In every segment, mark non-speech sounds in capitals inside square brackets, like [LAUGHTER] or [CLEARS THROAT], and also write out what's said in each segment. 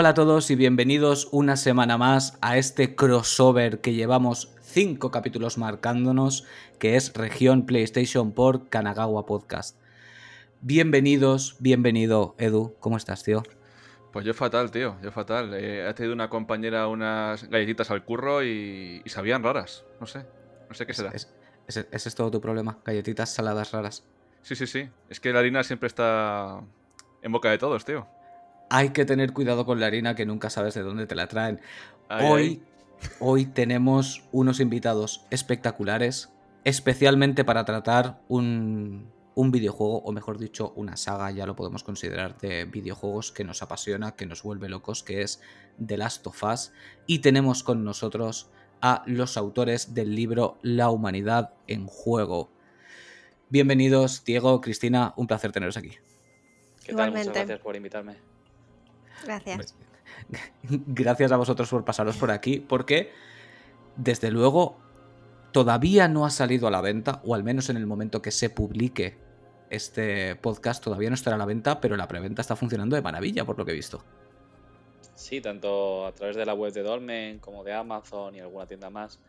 Hola a todos y bienvenidos una semana más a este crossover que llevamos cinco capítulos marcándonos, que es Región PlayStation por Kanagawa Podcast. Bienvenidos, bienvenido Edu, ¿cómo estás, tío? Pues yo fatal, tío, yo fatal. Eh, he tenido una compañera unas galletitas al curro y, sabían raras, no sé, no sé qué será. ese es todo tu problema, galletitas saladas raras. Sí, sí, sí, es que la harina siempre está en boca de todos, tío hay que tener cuidado con la harina que nunca sabes de dónde te la traen. hoy, hoy tenemos unos invitados espectaculares, especialmente para tratar un, un videojuego, o mejor dicho, una saga, ya lo podemos considerar, de videojuegos que nos apasiona, que nos vuelve locos, que es The Last of Us. Y tenemos con nosotros a los autores del libro La humanidad en juego. Bienvenidos, Diego, Cristina, un placer teneros aquí. ¿Qué tal? Muchas gracias por invitarme. Gracias. [LAUGHS] Gracias a vosotros por pasaros por aquí, porque desde luego todavía no ha salido a la venta, o al menos en el momento que se publique este podcast todavía no estará a la venta, pero la preventa está funcionando de maravilla, por lo que he visto. Sí, tanto a través de la web de Dolmen como de Amazon y alguna tienda más.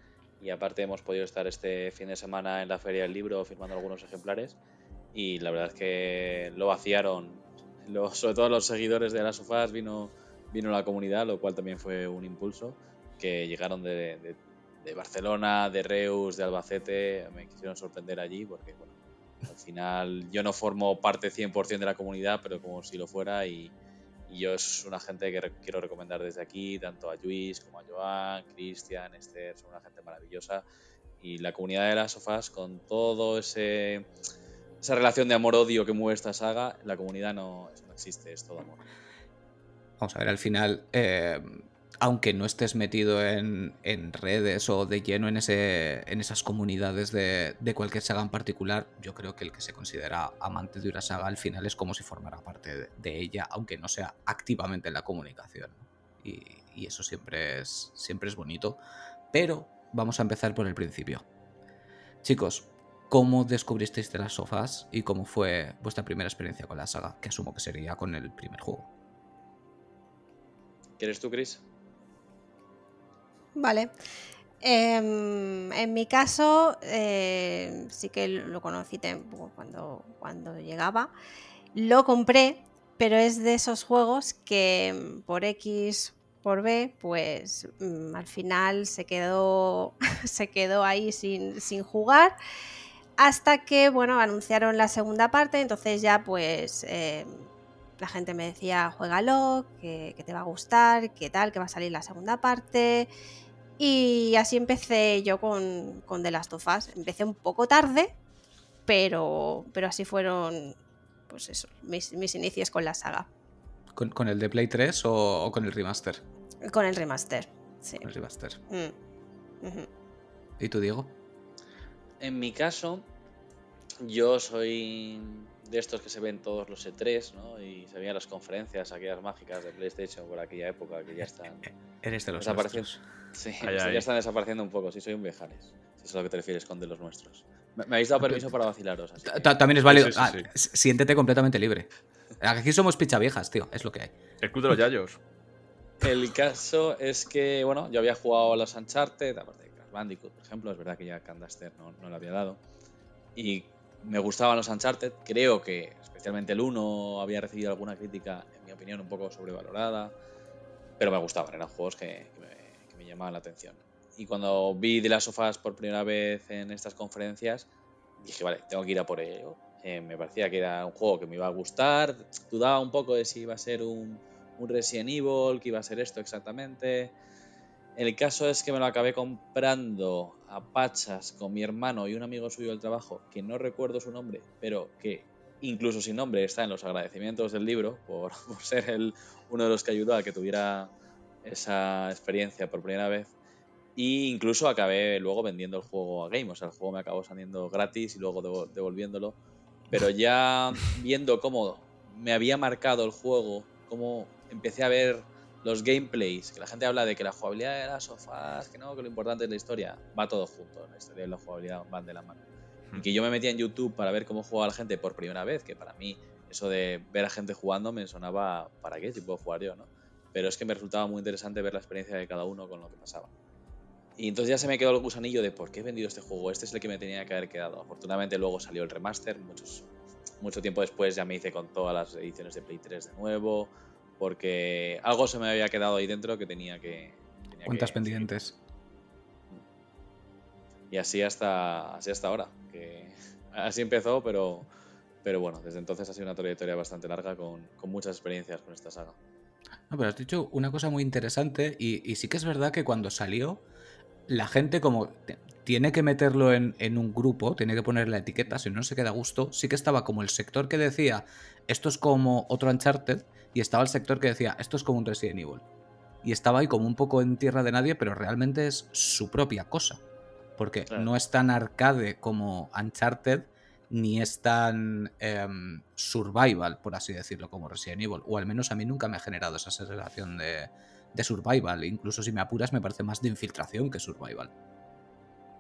Y aparte hemos podido estar este fin de semana en la Feria del Libro firmando algunos ejemplares. Y la verdad es que lo vaciaron sobre todo los seguidores de las sofás vino, vino la comunidad, lo cual también fue un impulso, que llegaron de, Barcelona, de Reus, de Albacete, me quisieron sorprender allí porque, bueno, al final yo no formo parte 100% de la comunidad, pero como si lo fuera y, yo es una gente que quiero recomendar desde aquí, tanto a Luis como a Joan, Cristian, Esther, son una gente maravillosa y la comunidad de las sofás con todo ese esa relación de amor-odio que mueve esta saga, la comunidad no, existe, es todo amor. Vamos a ver, al final, eh, aunque no estés metido en, redes o de lleno en, ese, en esas comunidades de, cualquier saga en particular, yo creo que el que se considera amante de una saga al final es como si formara parte de, ella, aunque no sea activamente en la comunicación. Y, y eso siempre es, siempre es bonito. Pero vamos a empezar por el principio. Chicos, cómo descubristeis de las sofás y cómo fue vuestra primera experiencia con la saga, que asumo que sería con el primer juego. ¿Quieres tú, Chris? Vale. Em, en mi caso, eh, sí que lo conocí cuando, cuando llegaba. Lo compré, pero es de esos juegos que por X, por B, pues mm, al final se quedó, [LAUGHS] se quedó ahí sin, sin jugar hasta que, bueno, anunciaron la segunda parte, entonces ya pues eh, la gente me decía, juégalo, que, que, te va a gustar, que tal, que va a salir la segunda parte. Y así empecé yo con, con The Last of Us. Empecé un poco tarde, pero, pero así fueron pues eso, mis, inicios con la saga. ¿Con, el de Play 3 o, con el remaster? Con el remaster, sí. Con el remaster. Mm, ¿Y tú, Diego? En mi caso, yo soy de estos que se ven todos los E3, ¿no? Y se veían las conferencias, aquellas mágicas de PlayStation por aquella época que ya están. [LAUGHS] Eres de los desapareciendo. Sí, ya están desapareciendo un poco. Sí, soy un viajares. Si es a lo que te refieres con de los nuestros. Me, habéis dado permiso para vacilaros. También es válido. Ah, siéntete completamente libre. Aquí somos viejas, tío. Es lo que hay. El club de los yayos. El caso es que, bueno, yo había jugado a los Uncharted, aparte Bandicoot, por ejemplo. Es verdad que ya Candaster no, no lo había dado. Y me gustaban los Uncharted. Creo que especialmente el 1 había recibido alguna crítica, en mi opinión, un poco sobrevalorada. Pero me gustaban, eran juegos que, me, llamaban la atención. Y cuando vi de las sofás por primera vez en estas conferencias, dije, vale, tengo que ir a por ello. Eh, me parecía que era un juego que me iba a gustar. Dudaba un poco de si iba a ser un, un Resident Evil, que iba a ser esto exactamente. El caso es que me lo acabé comprando a pachas con mi hermano y un amigo suyo del trabajo, que no recuerdo su nombre, pero que incluso sin nombre está en los agradecimientos del libro por, [LAUGHS] ser el, uno de los que ayudó a que tuviera esa experiencia por primera vez. Y incluso acabé luego vendiendo el juego a Game, o sea, el juego me acabó saliendo gratis y luego devolviéndolo. Pero ya viendo cómo me había marcado el juego, cómo empecé a ver los gameplays, que la gente habla de que la jugabilidad de las sofás, que no, que lo importante es la historia, va todo junto, la historia y la jugabilidad van de la mano. Y hmm. que yo me metía en YouTube para ver cómo jugaba la gente por primera vez, que para mí eso de ver a gente jugando me sonaba, ¿para qué? Si puedo jugar yo, ¿no? pero es que me resultaba muy interesante ver la experiencia de cada uno con lo que pasaba. Y entonces ya se me quedó el gusanillo de por qué he vendido este juego, este es el que me tenía que haber quedado. Afortunadamente luego salió el remaster, muchos, mucho tiempo después ya me hice con todas las ediciones de Play 3 de nuevo, porque algo se me había quedado ahí dentro que tenía que... Tenía Cuentas que- pendientes. Y así hasta, así hasta ahora. Que [LAUGHS] así empezó, pero, pero bueno, desde entonces ha sido una trayectoria bastante larga con, con muchas experiencias con esta saga. No, pero has dicho una cosa muy interesante y, y sí que es verdad que cuando salió, la gente como tiene que meterlo en, en un grupo, tiene que poner la etiqueta, si no se queda a gusto, sí que estaba como el sector que decía, esto es como otro Uncharted, y estaba el sector que decía, esto es como un Resident Evil. Y estaba ahí como un poco en tierra de nadie, pero realmente es su propia cosa. Porque Claro. no es tan arcade como Uncharted, ni es tan em, survival, por así decirlo, como Resident Evil. O al menos a mí nunca me ha generado esa sensación de, de survival. Incluso si me apuras, me parece más de infiltración que survival.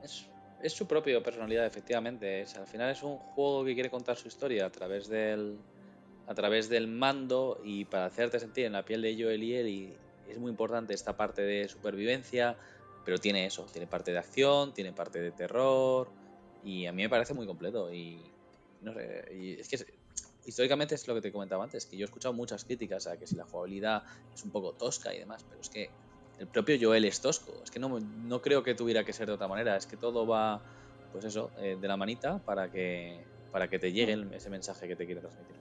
Es, es su propia personalidad, efectivamente. Es, al final es un juego que quiere contar su historia a través del a través del mando y para hacerte sentir en la piel de Joel y Ellie es muy importante esta parte de supervivencia, pero tiene eso, tiene parte de acción, tiene parte de terror y a mí me parece muy completo y no sé, y es que históricamente es lo que te comentaba antes, que yo he escuchado muchas críticas a que si la jugabilidad es un poco tosca y demás, pero es que el propio Joel es tosco. Es que no, no creo que tuviera que ser de otra manera. Es que todo va, pues eso, eh, de la manita para que, para que te llegue ese mensaje que te quiere transmitir.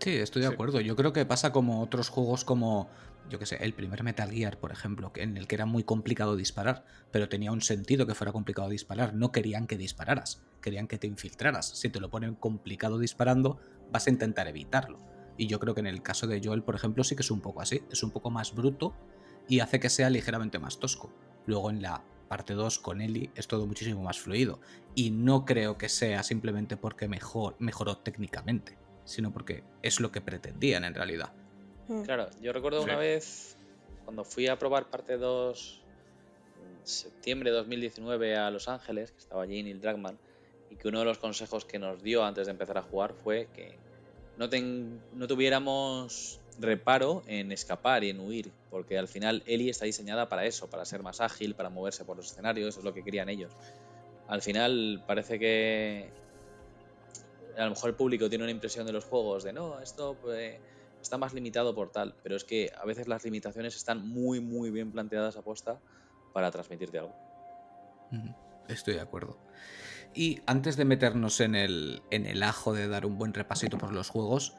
Sí, estoy de Sí. acuerdo. Yo creo que pasa como otros juegos como, yo qué sé, el primer Metal Gear, por ejemplo, en el que era muy complicado disparar, pero tenía un sentido que fuera complicado disparar. No querían que dispararas, querían que te infiltraras. Si te lo ponen complicado disparando, vas a intentar evitarlo. Y yo creo que en el caso de Joel, por ejemplo, sí que es un poco así. Es un poco más bruto y hace que sea ligeramente más tosco. Luego en la parte 2 con Ellie es todo muchísimo más fluido. Y no creo que sea simplemente porque mejor, mejoró técnicamente, sino porque es lo que pretendían en realidad. Mm. Claro, yo recuerdo Sí. una vez cuando fui a probar parte 2 en septiembre de 2019 a Los Ángeles, que estaba allí Neil Druckmann, y que uno de los consejos que nos dio antes de empezar a jugar fue que no, ten- no tuviéramos reparo en escapar y en huir, porque al final Ellie está diseñada para eso, para ser más ágil, para moverse por los escenarios, eso es lo que querían ellos. Al final parece que a lo mejor el público tiene una impresión de los juegos de no, esto pues, está más limitado por tal, pero es que a veces las limitaciones están muy, muy bien planteadas a posta para transmitirte algo. Estoy de acuerdo. Y antes de meternos en el, en el ajo de dar un buen repasito por los juegos,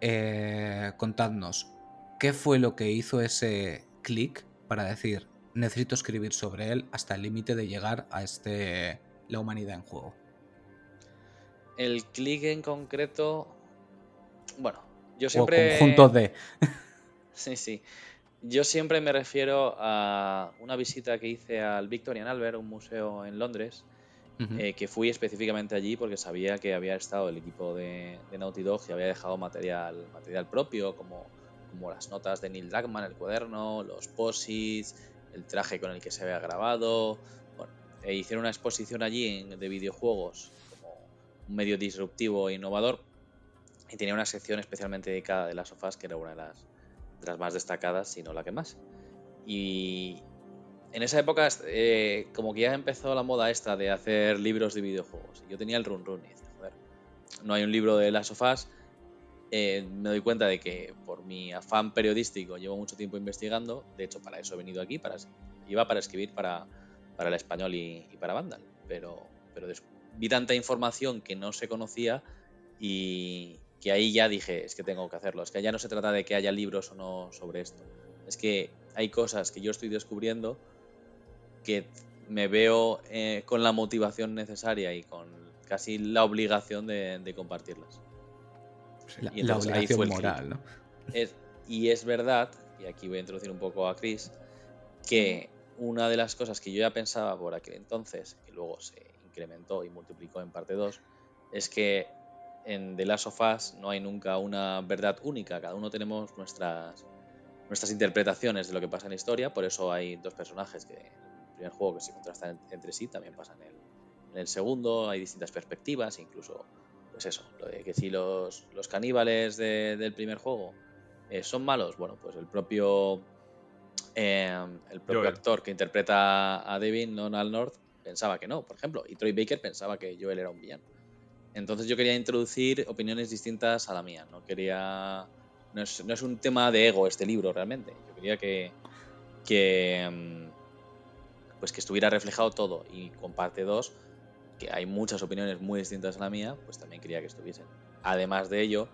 eh, contadnos, ¿qué fue lo que hizo ese clic para decir, necesito escribir sobre él hasta el límite de llegar a este la humanidad en juego? El clic en concreto, bueno, yo O siempre... conjunto de... [LAUGHS] Sí, sí. Yo siempre me refiero a una visita que hice al Victorian Albert, un museo en Londres, eh, que fui específicamente allí porque sabía que había estado el equipo de, de Naughty Dog y había dejado material, material propio, como, como las notas de Neil Druckmann, el cuaderno, los posits, el traje con el que se había grabado. Bueno, e hicieron una exposición allí en- de videojuegos un medio disruptivo e innovador y tenía una sección especialmente dedicada de las sofás que era una de las, de las más destacadas, si no la que más. Y en esa época, eh, como que ya empezó la moda esta de hacer libros de videojuegos. Yo tenía el run run y decía, joder, no hay un libro de las sofás. Eh, me doy cuenta de que por mi afán periodístico llevo mucho tiempo investigando. De hecho, para eso he venido aquí. Para, iba para escribir para, para el español y, y para Vandal. Pero, pero vi tanta información que no se conocía y que ahí ya dije, es que tengo que hacerlo. Es que ya no se trata de que haya libros o no sobre esto. Es que hay cosas que yo estoy descubriendo que me veo eh, con la motivación necesaria y con casi la obligación de, de compartirlas. La, y la ahí obligación clic. moral, ¿no? Es- y es verdad, y aquí voy a introducir un poco a Chris, que una de las cosas que yo ya pensaba por aquel entonces, que luego se incrementó y multiplicó en parte 2, es que en The Last of Us no hay nunca una verdad única, cada uno tenemos nuestras, nuestras interpretaciones de lo que pasa en la historia, por eso hay dos personajes que en el primer juego que se contrastan en- entre sí, también pasa en el, en el segundo, hay distintas perspectivas, incluso, pues eso, lo de que si los, los caníbales de- del primer juego eh, son malos, bueno, pues el propio em, el propio Joel. actor que interpreta a Devin, Donald North, pensaba que no, por ejemplo. Y Troy Baker pensaba que Joel era un villano. Entonces yo quería introducir opiniones distintas a la mía. No quería. No es, un tema de ego este libro realmente. Yo quería que. que em, pues que estuviera reflejado todo. Y con parte 2, que hay muchas opiniones muy distintas a la mía, pues también quería que estuviesen. Además de ello,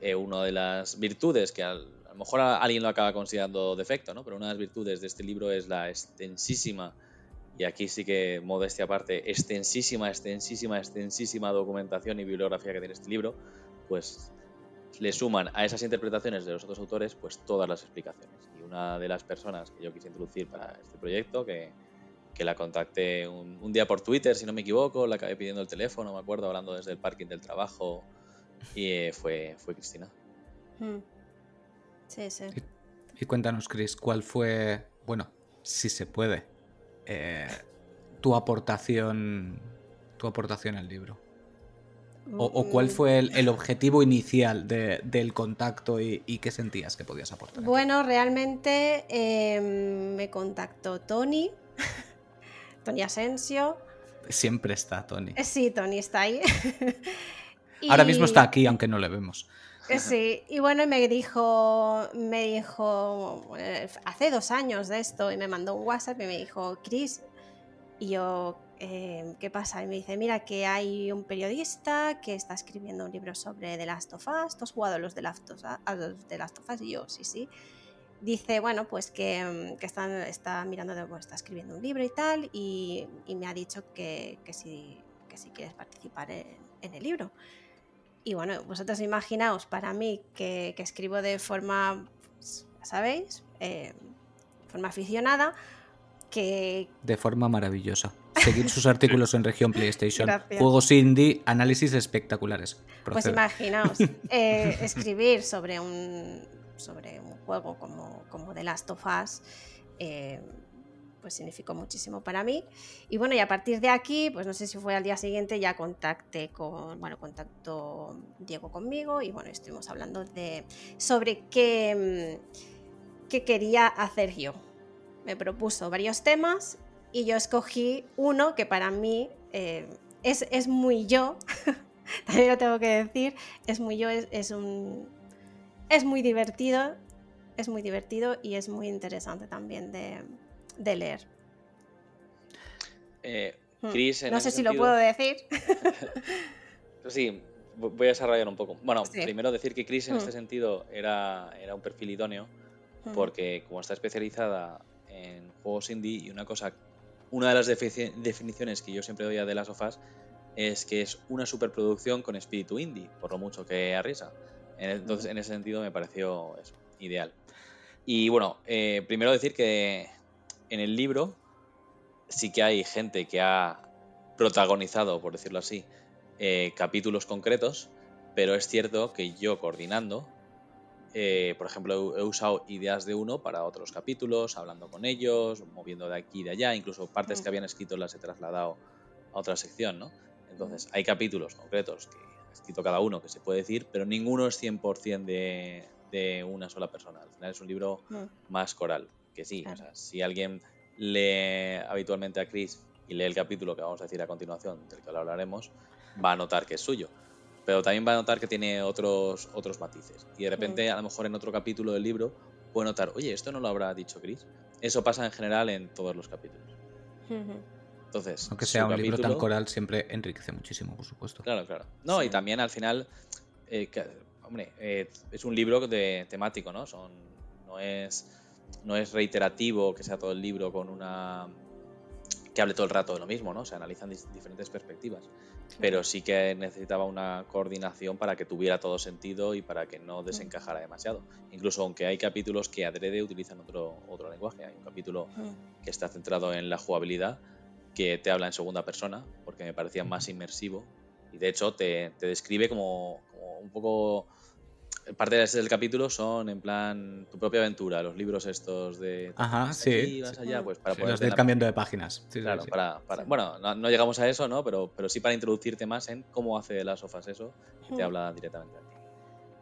eh, una de las virtudes que al- a lo mejor alguien lo acaba considerando defecto, ¿no? Pero una de las virtudes de este libro es la extensísima, y aquí sí que modestia aparte, extensísima, extensísima, extensísima documentación y bibliografía que tiene este libro, pues le suman a esas interpretaciones de los otros autores, pues todas las explicaciones. Y una de las personas que yo quise introducir para este proyecto, que, que la contacté un, un día por Twitter, si no me equivoco, la acabé pidiendo el teléfono, me acuerdo, hablando desde el parking del trabajo, y eh, fue, fue Cristina. Mm. Sí, sí. Y cuéntanos, Chris, ¿cuál fue, bueno, si se puede, eh, tu aportación, tu aportación al libro? O, o cuál Mm, fue el, el objetivo inicial de- del contacto y, y qué sentías que podías aportar? Bueno, realmente eh, me contactó Tony, [LAUGHS] Tony Asensio. Siempre está, Tony. Eh, Sí, Tony está ahí. [LAUGHS] Ahora mismo está aquí, aunque no le vemos. Sí, y bueno, me dijo, me dijo, eh, hace dos años de esto, y me mandó un WhatsApp y me dijo, Chris, y yo, eh, ¿qué pasa? Y me dice, mira que hay un periodista que está escribiendo un libro sobre The Last of Us, ¿tú has jugado los The Last of Us? Y yo, sí, sí. Dice, bueno, pues que, que está, está mirando, está escribiendo un libro y tal, y, me ha dicho que, que, si, que si quieres participar en el libro. Y bueno, vosotros imaginaos, para mí, que, que escribo de forma, pues, ya sabéis, eh, forma aficionada, que De forma maravillosa. Seguir sus artículos en región PlayStation. Gracias. Juegos indie, análisis espectaculares. Pues imaginaos, [LAUGHS] eh, escribir sobre un, sobre un juego como, como The Last of Us, eh, pues significó muchísimo para mí. Y bueno, y a partir de aquí, pues no sé si fue al día siguiente, ya contacté con, bueno, contactó Diego conmigo y bueno, estuvimos hablando de sobre qué, mm, qué quería hacer yo. Me propuso varios temas y yo escogí uno que para mí eh, es, es muy yo, [LAUGHS] también lo tengo que decir, es muy yo, es, es un... Es muy divertido, es muy divertido y es muy interesante también de, de leer. Eh, Hmm. Chris, no sé si lo puedo decir. [LAUGHS] Sí, vo- voy a desarrollar un poco. Bueno, Sí. primero decir que Chris en este sentido era, era un perfil idóneo Mm. porque como está especializada en juegos indie y una cosa, una de las definiciones que yo siempre doy a The Last of Us es que es una superproducción con espíritu indie, por lo mucho que arriesga. En- Entonces, en ese sentido me pareció eso, ideal. Y bueno, eh, primero decir que en el libro sí que hay gente que ha protagonizado, por decirlo así, eh, capítulos concretos, pero es cierto que yo coordinando, eh, por ejemplo, he, usado ideas de uno para otros capítulos, hablando con ellos, moviendo de aquí y de allá, incluso partes Mm. que habían escrito las he trasladado a otra sección, ¿no? Entonces, hay capítulos concretos que ha escrito cada uno, que se puede decir, pero ninguno es 100% de, de una sola persona. Al final es un libro Mm. más coral. Que sí, Claro. o sea, si alguien lee habitualmente a Chris y lee el capítulo que vamos a decir a continuación, del que ahora hablaremos, va a notar que es suyo. Pero también va a notar que tiene otros, otros matices. Y de repente, a lo mejor en otro capítulo del libro, puede notar, oye, esto no lo habrá dicho Chris. Eso pasa en general en todos los capítulos. Entonces, Aunque sea un libro tan coral, siempre enriquece muchísimo, por supuesto. Claro, claro. No, y también al final, eh, que- hombre, eh, es un libro de temático, ¿no? Son, no es, no es reiterativo que sea todo el libro con una que hable todo el rato de lo mismo, ¿no? Se analizan diferentes perspectivas. Pero sí que necesitaba una coordinación para que tuviera todo sentido y para que no desencajara demasiado. Incluso aunque hay capítulos que adrede utilizan otro, otro lenguaje. Hay un capítulo Mm. que está centrado en la jugabilidad, que te habla en segunda persona, porque me parecía más inmersivo. Y de hecho te, te describe como, como un poco... Parte del capítulo son en plan tu propia aventura, los libros estos de... Ajá, vas sí, aquí, vas sí. allá, pues para Sí, poder los de ir cambiando de páginas. Claro, sí. para, bueno, no, no llegamos a eso, ¿no? Pero, pero sí para introducirte más en cómo hace las sofas eso y te Mm. habla directamente a ti.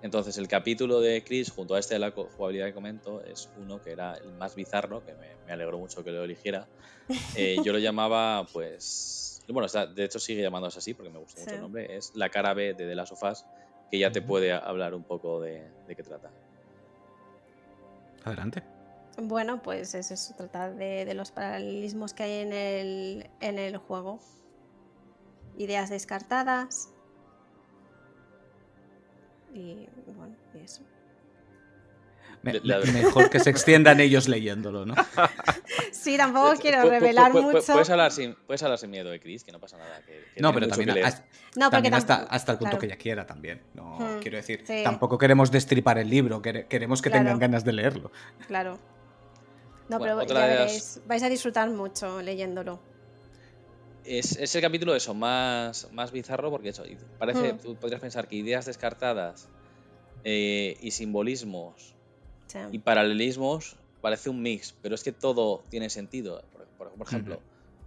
Entonces, el capítulo de Chris, junto a este de la jugabilidad que comento, es uno que era el más bizarro, que me, alegró mucho que lo eligiera. [LAUGHS] Eh, yo lo llamaba, pues. Bueno, de hecho sigue llamándose así porque me gusta mucho el nombre. Es la cara B de The Last of Us, que ya te puede hablar un poco de, qué trata. Adelante. Bueno, pues es eso, tratar de, los paralelismos que hay en el, en el juego. Ideas descartadas, y bueno, eso. Mejor que se extiendan ellos leyéndolo, ¿no? [LAUGHS] sí, tampoco quiero revelar mucho. Puedes hablar, sin, puedes hablar sin miedo de Chris, que no pasa nada. no, pero también, hasta, hasta, el punto que ella quiera también. No, hmm, quiero decir, tampoco queremos destripar el libro, queremos que tengan ganas de leerlo. Claro. No, pero ya veréis, vais a disfrutar mucho leyéndolo es, el capítulo eso, más, más bizarro, porque eso, parece, hmm. tú podrías pensar que ideas descartadas eh, y simbolismos y paralelismos parece un mix, pero es que todo tiene sentido. Por, ejemplo,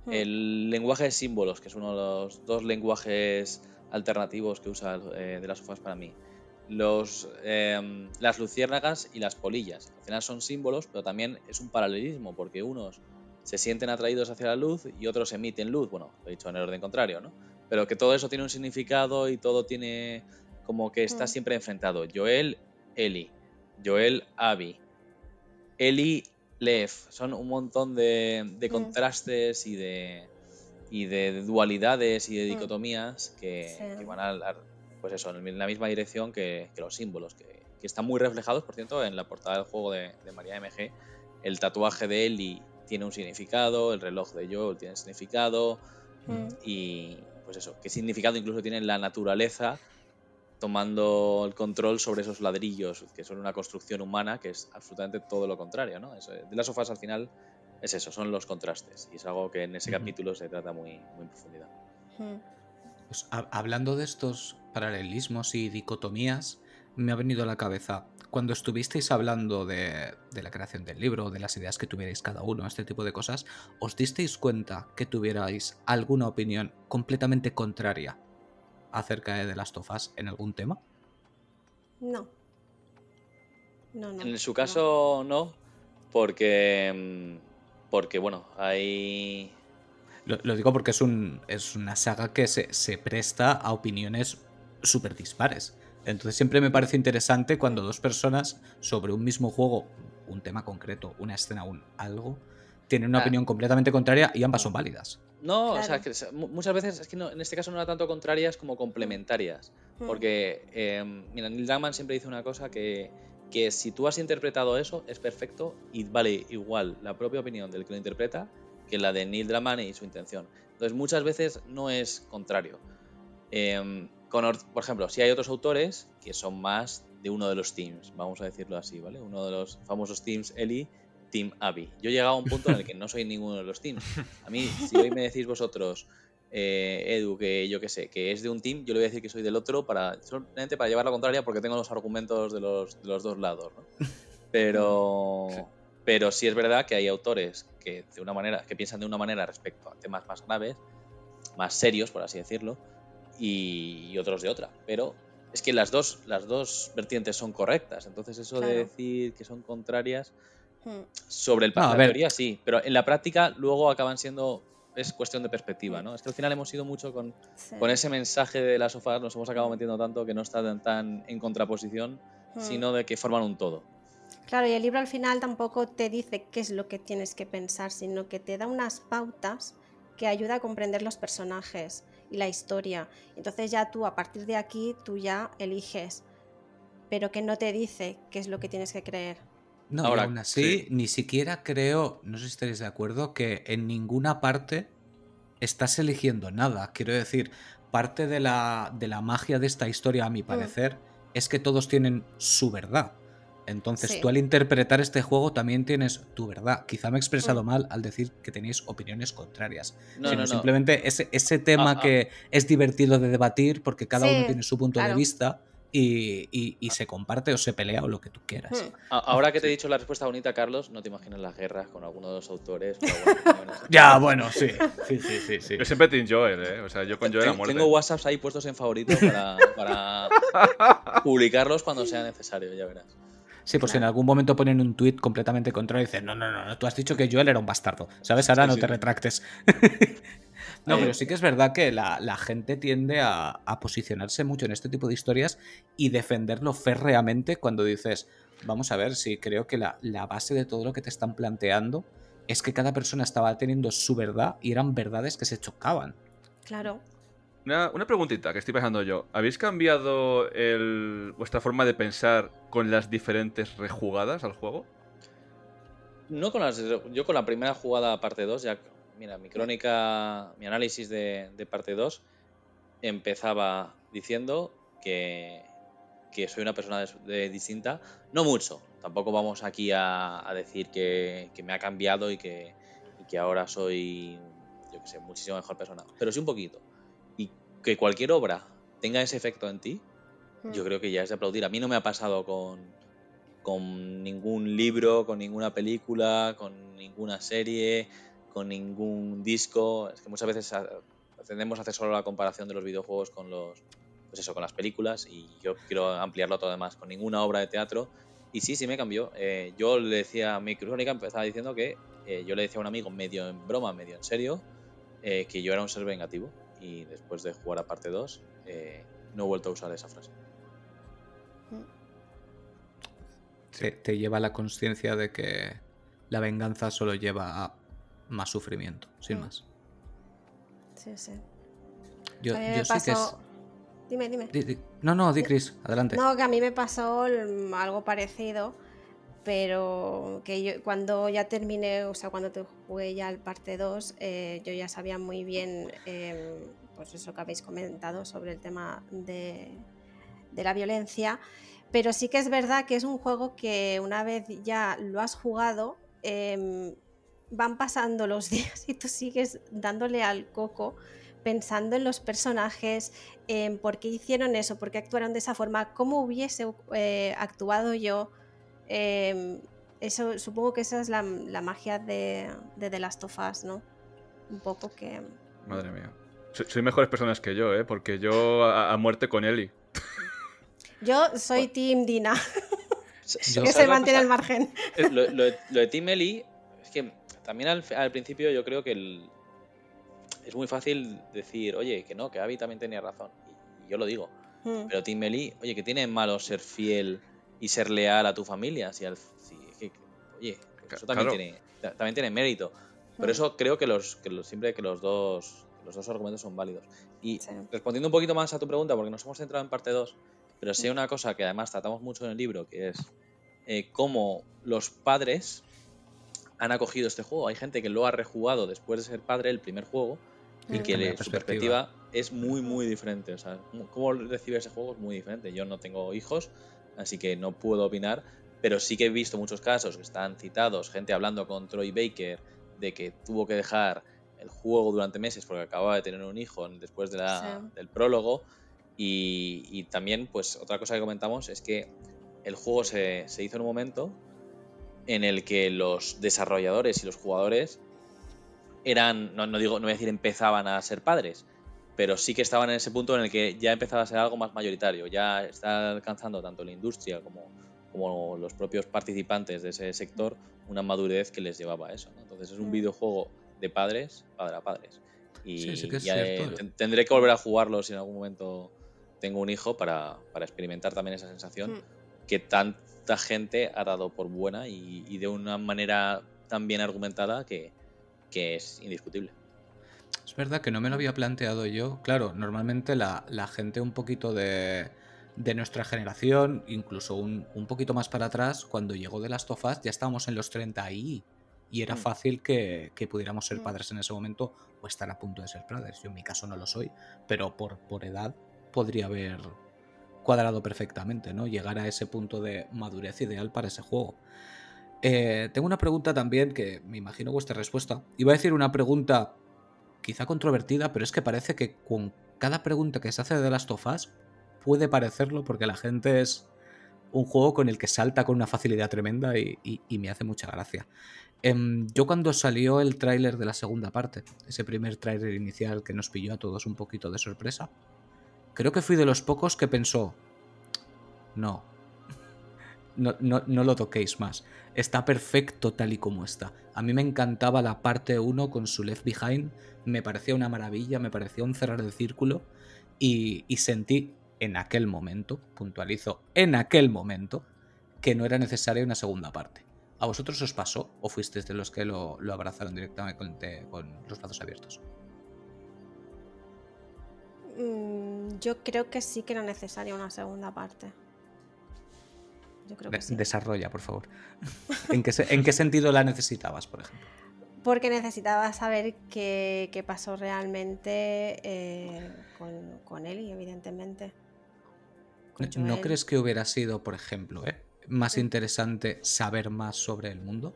hmm. el lenguaje de símbolos, que es uno de los dos lenguajes alternativos que usa eh, de las sofás para mí. Los, em, las luciérnagas y las polillas. Al final son símbolos, pero también es un paralelismo, porque unos se sienten atraídos hacia la luz y otros emiten luz. Bueno, lo he dicho en el orden contrario, ¿no? Pero que todo eso tiene un significado y todo tiene como que está mm. siempre enfrentado. Joel, Eli. Joel, Abby. Eli, Lev. Son un montón de, mm. contrastes y de, y de dualidades y de mm. dicotomías que, van a, pues eso, en la misma dirección que, los símbolos, que, están muy reflejados, por cierto, en la portada del juego de, de María MG. El tatuaje de Eli tiene un significado, el reloj de Joel tiene significado mm. y pues eso, qué significado incluso tiene la naturaleza tomando el control sobre esos ladrillos que son una construcción humana que es absolutamente todo lo contrario, ¿no? de las sofás al final es eso, son los contrastes y es algo que en ese capítulo se trata muy, muy en profundidad. Pues, hablando de estos paralelismos y dicotomías, me ha venido a la cabeza cuando estuvisteis hablando de, la creación del libro, de las ideas que tuvierais cada uno, este tipo de cosas, ¿os disteis cuenta que tuvierais alguna opinión completamente contraria acerca de las tofas en algún tema? No. No, no. En su caso, no, porque. Mm, porque, bueno, hay. Lo, digo porque es, un, es una saga que se, se presta a opiniones súper dispares. Entonces siempre me parece interesante cuando dos personas sobre un mismo juego, un tema concreto, una escena, un algo, tienen una opinión completamente contraria y ambas son válidas. No, o sea, que muchas veces es que no, en este caso no era tanto contrarias como complementarias. Mm. Porque, em, mira, Neil Druckmann siempre dice una cosa que, que si tú has interpretado eso, es perfecto y vale igual la propia opinión del que lo interpreta que la de Neil Druckmann y su intención. Entonces, muchas veces no es contrario. Eh, por ejemplo, si hay otros autores que son más de uno de los teams, vamos a decirlo así, ¿vale? Uno de los famosos teams Eli, Team Abby. Yo he llegado a un punto en el que no soy ninguno de los teams. A mí, si hoy me decís vosotros, eh, Edu, que yo qué sé, que es de un team, yo le voy a decir que soy del otro para solamente para llevar la contraria porque tengo los argumentos de los, de los dos lados, ¿no? Pero, pero sí es verdad que hay autores que de una manera, que piensan de una manera respecto a temas más graves, más serios, por así decirlo, y, otros de otra. Pero es que las dos, las dos vertientes son correctas. Entonces, eso de decir que son contrarias. Sobre el papel, teoría sí, pero en la práctica luego acaban siendo. Es cuestión de perspectiva, ¿no? Es que al final hemos ido mucho con, con ese mensaje de las sofás, nos hemos acabado metiendo tanto que no están tan en contraposición, hmm. sino de que forman un todo. Claro, y el libro al final tampoco te dice qué es lo que tienes que pensar, sino que te da unas pautas que ayuda a comprender los personajes y la historia. Entonces ya tú a partir de aquí tú ya eliges, pero que no te dice qué es lo que tienes que creer. No, Ahora, aún así, ni siquiera creo, no sé si estaréis de acuerdo, que en ninguna parte estás eligiendo nada. Quiero decir, parte de la, de la magia de esta historia, a mi mm. parecer, es que todos tienen su verdad. Entonces, tú al interpretar este juego también tienes tu verdad. Quizá me he expresado mm. mal al decir que tenéis opiniones contrarias. No, sino simplemente ese, ese tema ah, ah. que es divertido de debatir porque cada uno tiene su punto de vista, y, y- y se comparte o se pelea o lo que tú quieras. Hmm. Ahora que te he dicho la respuesta bonita, Carlos, no te imaginas las guerras con alguno de los autores. [LAUGHS] Ya, bueno, sí. [LAUGHS] Sí, sí, sí, sí. Yo siempre Team Joel, ¿eh? O sea, yo con Joel a muerte. Tengo WhatsApps ahí puestos en favorito para, para [LAUGHS] publicarlos cuando sea necesario, ya verás. Sí, pues si en algún momento ponen un tuit completamente contrario y dicen, no, no, no, no, tú has dicho que Joel era un bastardo, ¿sabes? Ahora Sí, no sí. te retractes. No, pero sí que es verdad que la, la gente tiende a, a posicionarse mucho en este tipo de historias y defenderlo férreamente cuando dices, vamos a ver, si creo que la, la base de todo lo que te están planteando es que cada persona estaba teniendo su verdad y eran verdades que se chocaban. Claro. Una, una preguntita que estoy pensando yo. ¿Habéis cambiado el- vuestra forma de pensar con las diferentes rejugadas al juego? No con las, yo con la primera jugada parte 2, ya, mira, mi crónica, mi análisis de, de parte 2 empezaba diciendo que, que soy una persona de- de distinta, no mucho, tampoco vamos aquí a, a decir que, que me ha cambiado y que, y que ahora soy, yo que sé, muchísimo mejor persona, pero sí un poquito. Y que cualquier obra tenga ese efecto en ti, yo Hmm. creo que ya es de aplaudir. A mí no me ha pasado con, con ningún libro, con ninguna película, con ninguna serie, con ningún disco. Es que muchas veces a- tendemos a hacer solo la comparación de los videojuegos con los pues eso, con las películas y yo quiero ampliarlo todo además con ninguna obra de teatro. Y sí, sí me cambió. Eh, yo le decía, mi crónica empezaba diciendo que eh, yo le decía a un amigo medio en broma, medio en serio, eh, que yo era un ser vengativo. Y después de jugar a parte 2, eh, no he vuelto a usar esa frase. Te, lleva a la conciencia de que la venganza solo lleva a más sufrimiento, sin Mm. más. Sí, sí. Yo, yo sí que es... pasó. Dime, dime. Di- di- No, no, di Chris, adelante. No, que a mí me pasó mm, algo parecido, pero que yo cuando ya terminé, o sea, cuando te jugué ya el parte 2, eh, yo ya sabía muy bien, eh, pues eso que habéis comentado sobre el tema de, de la violencia, pero sí que es verdad que es un juego que una vez ya lo has jugado, em, van pasando los [LAUGHS] días y tú sigues dándole al coco pensando en los personajes, en por qué hicieron eso, por qué actuaron de esa forma, cómo hubiese eh, actuado yo. Eh, eso, supongo que esa es la, la magia de, de The Last of Us, ¿no? Un poco que... Madre mía. Soy, soy mejores personas que yo, ¿eh? Porque yo a, a muerte con Eli. [LAUGHS] Yo soy Team Dina, [LAUGHS] Yo- que ¿Sabes se mantiene al margen. Eh, Lo, lo de Team Eli, es que también al, al principio yo creo que el- es muy fácil decir, oye, que no, que Abby también tenía razón. Y, y yo lo digo. Mm, Pero Team Eli, oye, que tiene malo ser fiel y ser leal a tu familia. Si al- si- que- que- oye, eso también, Claro. tiene, ta- también tiene mérito. Por Mm. eso creo que los, que los- siempre que los dos, los dos argumentos son válidos. Y Sí. respondiendo un poquito más a tu pregunta, porque nos hemos centrado en parte 2, pero sí hay una cosa que además tratamos mucho en el libro, que es eh, cómo los padres han acogido este juego. Hay gente que lo ha rejugado después de ser padre el primer juego y que le- la su perspectiva. es muy, muy diferente. O sea, cómo recibe ese juego es muy diferente. Yo no tengo hijos, así que no puedo opinar, pero sí que he visto muchos casos que están citados, gente hablando con Troy Baker de que tuvo que dejar el juego durante meses porque acababa de tener un hijo después de la- Sí. del prólogo. Y, y también, pues, otra cosa que comentamos es que el juego se, se hizo en un momento en el que los desarrolladores y los jugadores eran, no, no digo, no voy a decir empezaban a ser padres, pero sí que estaban en ese punto en el que ya empezaba a ser algo más mayoritario, ya está alcanzando tanto la industria como, como los propios participantes de ese sector una madurez que les llevaba a eso. ¿no? Entonces es un Mm. videojuego de padres, padre a padres. Y Sí, sí que es ya, cierto. ten- tendré que volver a jugarlo si en algún momento tengo un hijo para, para experimentar también esa sensación Mm. que tanta gente ha dado por buena y, y de una manera tan bien argumentada que, que es indiscutible. Es verdad que no me lo había planteado yo. Claro, normalmente la, la gente un poquito de, de nuestra generación, incluso un, un poquito más para atrás, cuando llegó de las tofas ya estábamos en los 30 y, y era Mm. fácil que, que pudiéramos ser Mm. padres en ese momento o estar a punto de ser padres. Yo en mi caso no lo soy, pero por, por edad podría haber cuadrado perfectamente, ¿no? Llegar a ese punto de madurez ideal para ese juego. Eh, tengo una pregunta también que me imagino vuestra respuesta. Iba a decir una pregunta quizá controvertida, pero es que parece que con cada pregunta que se hace de las tofas puede parecerlo porque la gente es un juego con el que salta con una facilidad tremenda y, me hace mucha gracia. Em, yo cuando salió el tráiler de la segunda parte, ese primer tráiler inicial que nos pilló a todos un poquito de sorpresa, creo que fui de los pocos que pensó, no, no, no, lo toquéis más. Está perfecto tal y como está. A mí me encantaba la parte 1 con su Left Behind. Me parecía una maravilla, me parecía un cerrar de círculo. Y, sentí en aquel momento, puntualizo, en aquel momento, que no era necesaria una segunda parte. ¿A vosotros os pasó o fuisteis de los que lo, abrazaron directamente con, los brazos abiertos? Mm, yo creo que sí que era necesaria una segunda parte. Desarrolla, por favor. [LAUGHS] ¿En qué, sentido la necesitabas, por ejemplo? Porque necesitaba saber qué, pasó realmente eh, con, con, él y evidentemente. ¿No, crees que hubiera sido, por ejemplo, eh, más interesante saber más sobre el mundo?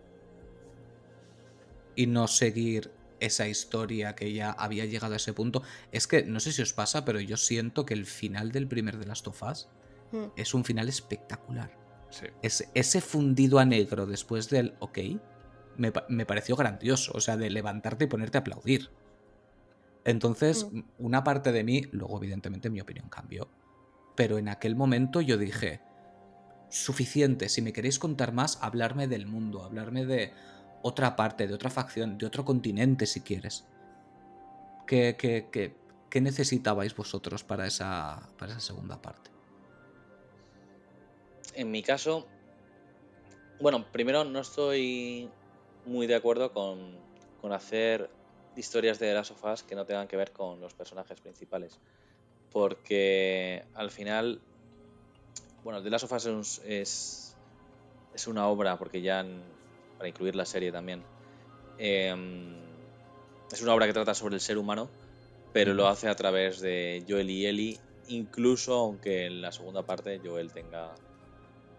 Y no seguir esa historia que ya había llegado a ese punto. Es que no sé si os pasa, pero yo siento que el final del primer de Last of Us hmm. es un final espectacular ese fundido a negro después del ok me, pareció grandioso. O sea, de levantarte y ponerte a aplaudir. Entonces, mm. una parte de mí, luego evidentemente mi opinión cambió. Pero en aquel momento yo dije, suficiente, si me queréis contar más, hablarme del mundo, hablarme de otra parte, de otra facción, de otro continente si quieres. ¿Qué, qué, necesitabais vosotros para esa, para esa segunda parte? en mi caso, bueno, primero no estoy muy de acuerdo con, hacer historias de las sofás que no tengan que ver con los personajes principales. Porque al final, bueno, de las sofás es, es, una obra, porque ya para incluir la serie también, em, es una obra que trata sobre el ser humano, pero lo hace a través de Joel y Ellie, incluso aunque en la segunda parte Joel tenga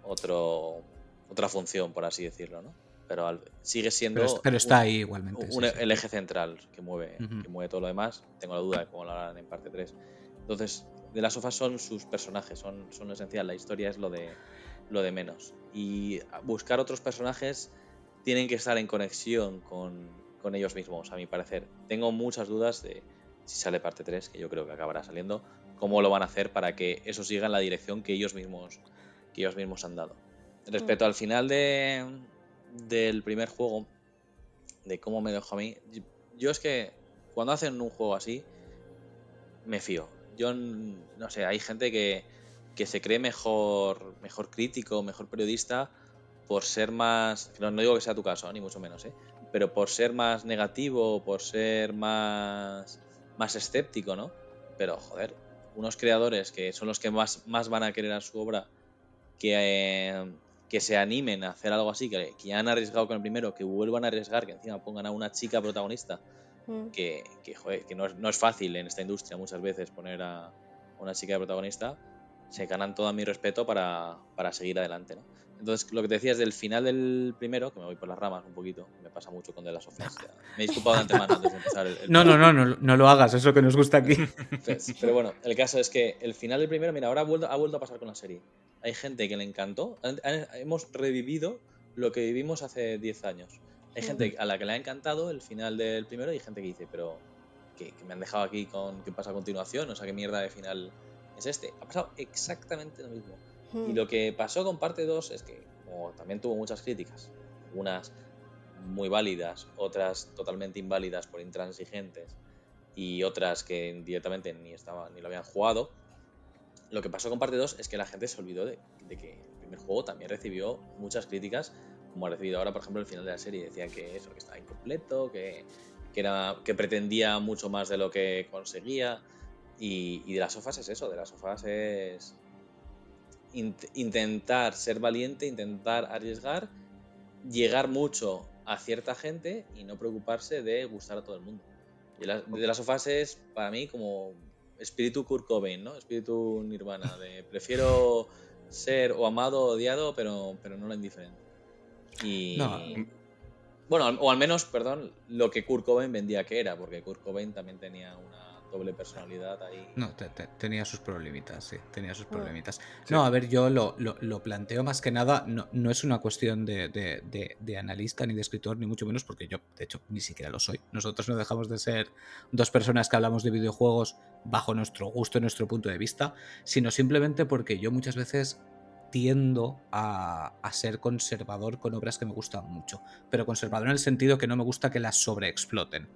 otro, otra función, por así decirlo, ¿no? Pero sigue siendo. Pero, está ahí igualmente. El eje central que mueve, que mueve todo lo demás. Tengo la duda de cómo lo harán en parte 3. Entonces, de las sofás son sus personajes, son, son lo esencial. La historia es lo de, lo de menos. Y buscar otros personajes tienen que estar en conexión con, con ellos mismos, a mi parecer. Tengo muchas dudas de si sale parte 3, que yo creo que acabará saliendo, cómo lo van a hacer para que eso siga en la dirección que ellos mismos ellos mismos han dado. Respecto al final de, del primer juego, de cómo me dejó a mí, yo es que cuando hacen un juego así, me fío. Yo no sé, hay gente que, que se cree mejor, mejor crítico, mejor periodista por ser más, no, no digo que sea tu caso, ni mucho menos, ¿eh? pero por ser más negativo, por ser más, más escéptico, ¿no? Pero joder, unos creadores que son los que más, más van a querer a su obra que, eh, que se animen a hacer algo así, que, que, han arriesgado con el primero, que vuelvan a arriesgar, que encima pongan a una chica protagonista, mm. que, que, joder, que no, es, no, es, fácil en esta industria muchas veces poner a una chica de protagonista, se ganan todo mi respeto para, para seguir adelante. ¿no? Entonces, lo que te decías del final del primero, que me voy por las ramas un poquito, me pasa mucho con de las ofensas. Me he disculpado de antemano antes de empezar el. no, no, no, no, no lo hagas, eso que nos gusta aquí. Pero bueno, el caso es que el final del primero, mira, ahora ha vuelto, ha vuelto a pasar con la serie. Hay gente que le encantó. Hemos revivido lo que vivimos hace 10 años. Hay gente a la que le ha encantado el final del primero y hay gente que dice, pero que, me han dejado aquí con qué pasa a continuación, o sea, qué mierda de final es este. Ha pasado exactamente lo mismo. Y lo que pasó con parte 2 es que, como también tuvo muchas críticas, unas muy válidas, otras totalmente inválidas por intransigentes y otras que directamente ni, estaba, ni lo habían jugado, lo que pasó con parte 2 es que la gente se olvidó de, que el primer juego también recibió muchas críticas, como ha recibido ahora, por ejemplo, el final de la serie. Decían que eso, que estaba incompleto, que, era, que pretendía mucho más de lo que conseguía. Y, de las sofás es eso, de las sofás es intentar ser valiente, intentar arriesgar, llegar mucho a cierta gente y no preocuparse de gustar a todo el mundo. Y de las sofás es para mí como espíritu Kurt Cobain, ¿no? Espíritu Nirvana, de prefiero ser o amado o odiado, pero, pero no lo indiferente. Y. Bueno, o al menos, perdón, lo que Kurt Cobain vendía que era, porque Kurt Cobain también tenía una doble personalidad ahí. No, tenía sus problemitas, sí, tenía sus mm. problemitas. Sí. No, a ver, yo lo, lo, planteo más que nada, no, no es una cuestión de, de, de, analista ni de escritor, ni mucho menos, porque yo, de hecho, ni siquiera lo soy. Nosotros no dejamos de ser dos personas que hablamos de videojuegos bajo nuestro gusto y nuestro punto de vista, sino simplemente porque yo muchas veces tiendo a, a, ser conservador con obras que me gustan mucho, pero conservador en el sentido que no me gusta que las sobreexploten.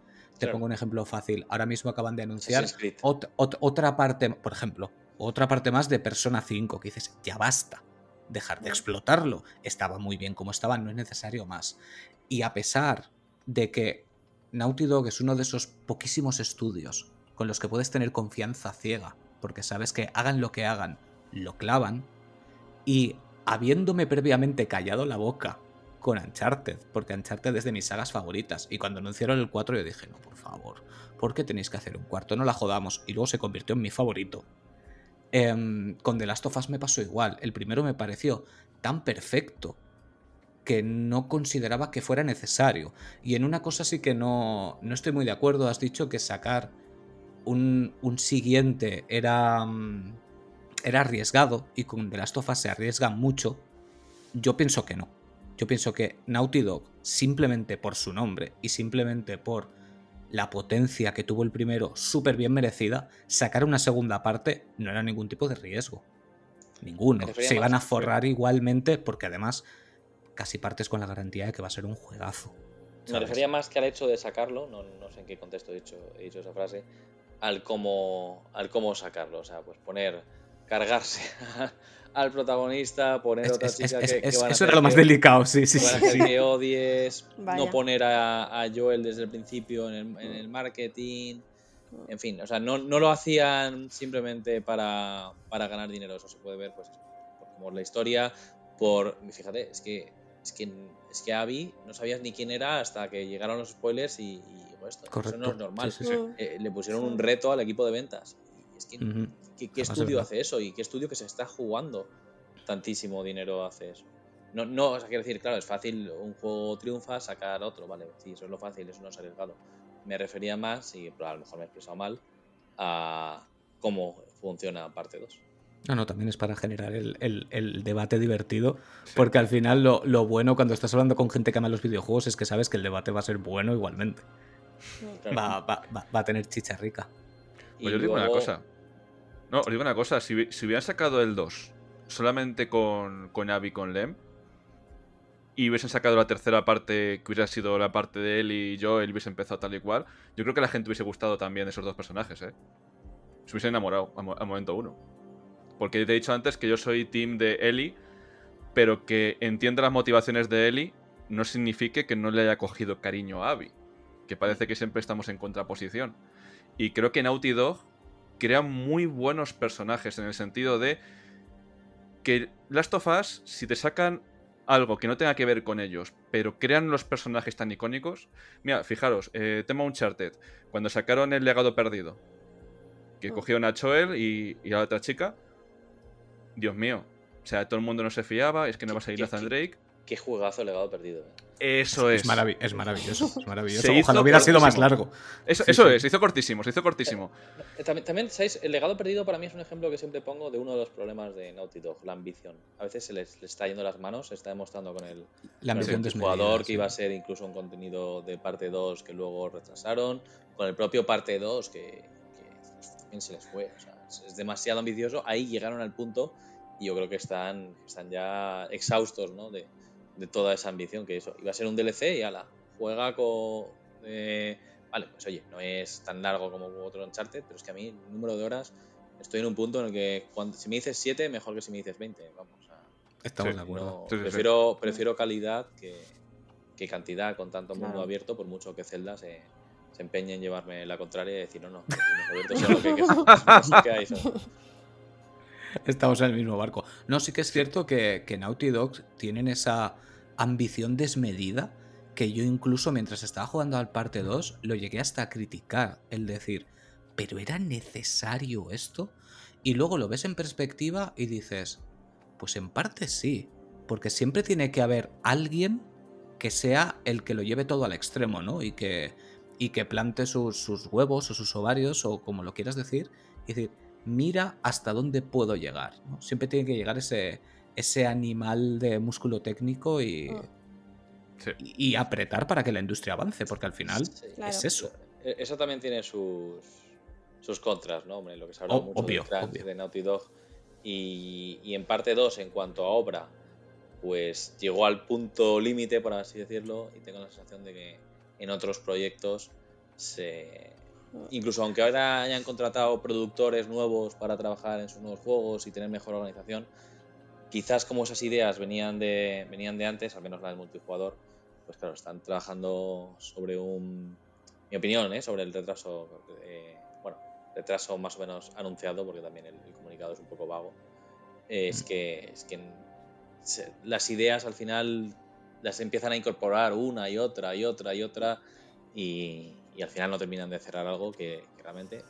Te pongo un ejemplo fácil. Ahora mismo acaban de anunciar otra parte, por ejemplo, otra parte más de Persona 5, que dices, ya basta, dejar de explotarlo. Estaba muy bien como estaba, no es necesario más. Y a pesar de que Naughty Dog es uno de esos poquísimos estudios con los que puedes tener confianza ciega, porque sabes que hagan lo que hagan, lo clavan, y habiéndome previamente callado la boca con Uncharted, porque Uncharted es de mis sagas favoritas. Y cuando anunciaron el 4 yo dije, no, por favor, ¿por qué tenéis que hacer un cuarto? No la jodamos. Y luego se convirtió en mi favorito. Em, con The Last of Us me pasó igual. El primero me pareció tan perfecto que no consideraba que fuera necesario. Y en una cosa sí que no, no estoy muy de acuerdo. Has dicho que sacar un, un siguiente era, mm, era arriesgado y con The Last of Us se arriesga mucho. Yo pienso que no yo pienso que Naughty Dog, simplemente por su nombre y simplemente por la potencia que tuvo el primero, súper bien merecida, sacar una segunda parte no era ningún tipo de riesgo. Ninguno. Se iban a forrar igualmente porque además casi partes con la garantía de que va a ser un juegazo. Me refería más que al hecho de sacarlo, no, sé en qué contexto he dicho, he dicho esa frase, al cómo, al cómo sacarlo. O sea, pues poner, cargarse [LAUGHS] al protagonista, poner otra chica que, Eso era lo más delicado, sí, sí, sí. Que odies, no poner a, Joel desde el principio en el, marketing. En fin, o sea, no, lo hacían simplemente para, ganar dinero. Eso se puede ver, pues, por, la historia, por. Fíjate, es que. Es que, es que Abby no sabías ni quién era hasta que llegaron los spoilers y, esto. Eso no es normal. Eh, le pusieron un reto al equipo de ventas. es que ¿Qué, estudio hace eso? ¿Y qué estudio que se está jugando tantísimo dinero hace eso? No, no, o sea, quiero decir, claro, es fácil, un juego triunfa, sacar otro, vale, sí, eso es lo fácil, eso no es arriesgado. Me refería más, y a lo mejor me he expresado mal, a cómo funciona parte 2. No, no, también es para generar el, debate divertido, porque al final lo, bueno cuando estás hablando con gente que ama los videojuegos es que sabes que el debate va a ser bueno igualmente. Va, a tener chicha rica. Pues yo digo una cosa, no, os digo una cosa, si, hubieran sacado el 2 solamente con, con Abby y con Lem, y hubiesen sacado la tercera parte, que hubiera sido la parte de él y yo, él hubiese empezado tal y cual, yo creo que a la gente hubiese gustado también esos dos personajes, ¿eh? Se hubiese enamorado al momento uno. Porque te he dicho antes que yo soy team de Ellie, pero que entienda las motivaciones de Ellie no signifique que no le haya cogido cariño a Abby. Que parece que siempre estamos en contraposición. Y creo que Naughty Dog crea muy buenos personajes en el sentido de que Last of Us, si te sacan algo que no tenga que ver con ellos, pero crean los personajes tan icónicos. Mira, fijaros, eh, tema Uncharted, cuando sacaron el legado perdido, que cogieron a Joel y, a la otra chica, Dios mío, o sea, todo el mundo no se fiaba, es que no va a salir Nathan Drake. Qué juegazo legado perdido. Eh. Eso es. Es, maravilloso. Es maravilloso. Ojalá hubiera sido más largo. Eso, es, se hizo cortísimo, se hizo cortísimo. Eh, también, también, ¿sabéis? El legado perdido para mí es un ejemplo que siempre pongo de uno de los problemas de Naughty Dog, la ambición. A veces se les, está yendo las manos, se está demostrando con el, la ambición jugador que iba a ser incluso un contenido de parte 2 que luego retrasaron, con el propio parte 2 que, también se les fue. O sea, es demasiado ambicioso. Ahí llegaron al punto y yo creo que están, están ya exhaustos ¿no? de, de toda esa ambición que eso iba a ser un DLC y ala, juega con eh, vale, pues oye, no es tan largo como otro Uncharted, pero es que a mí el número de horas estoy en un punto en el que cuando, si me dices 7, mejor que si me dices 20, vamos. Estamos de acuerdo. prefiero, prefiero calidad que, que, cantidad con tanto mundo abierto, por mucho que Zelda se, se empeñe en llevarme la contraria y decir, no, no, abierto [LAUGHS] sea lo que, que, [LAUGHS] que hay, [LAUGHS] Estamos en el mismo barco. No, sí que es cierto que, que Naughty Dog tienen esa ambición desmedida que yo incluso mientras estaba jugando al parte 2 lo llegué hasta a criticar, el decir, pero ¿era necesario esto? Y luego lo ves en perspectiva y dices, pues en parte sí, porque siempre tiene que haber alguien que sea el que lo lleve todo al extremo, ¿no? Y que, y que plante sus, huevos o sus ovarios o como lo quieras decir. Y decir, mira hasta dónde puedo llegar. Siempre tiene que llegar ese, ese animal de músculo técnico y, y, apretar para que la industria avance, porque al final es eso. E, eso también tiene sus, sus contras, ¿no? Hombre, lo que se habla mucho obvio, de Naughty Dog. Y, y en parte 2, en cuanto a obra, pues llegó al punto límite, por así decirlo, y tengo la sensación de que en otros proyectos se... Incluso aunque ahora hayan contratado productores nuevos para trabajar en sus nuevos juegos y tener mejor organización, quizás como esas ideas venían de, venían de antes, al menos la del multijugador, pues claro, están trabajando sobre un... Mi opinión, ¿eh? sobre el retraso, eh, bueno, retraso más o menos anunciado, porque también el, comunicado es un poco vago, es mm. que, es que las ideas al final las empiezan a incorporar una y otra y otra y otra y, al final no terminan de cerrar algo que, realmente,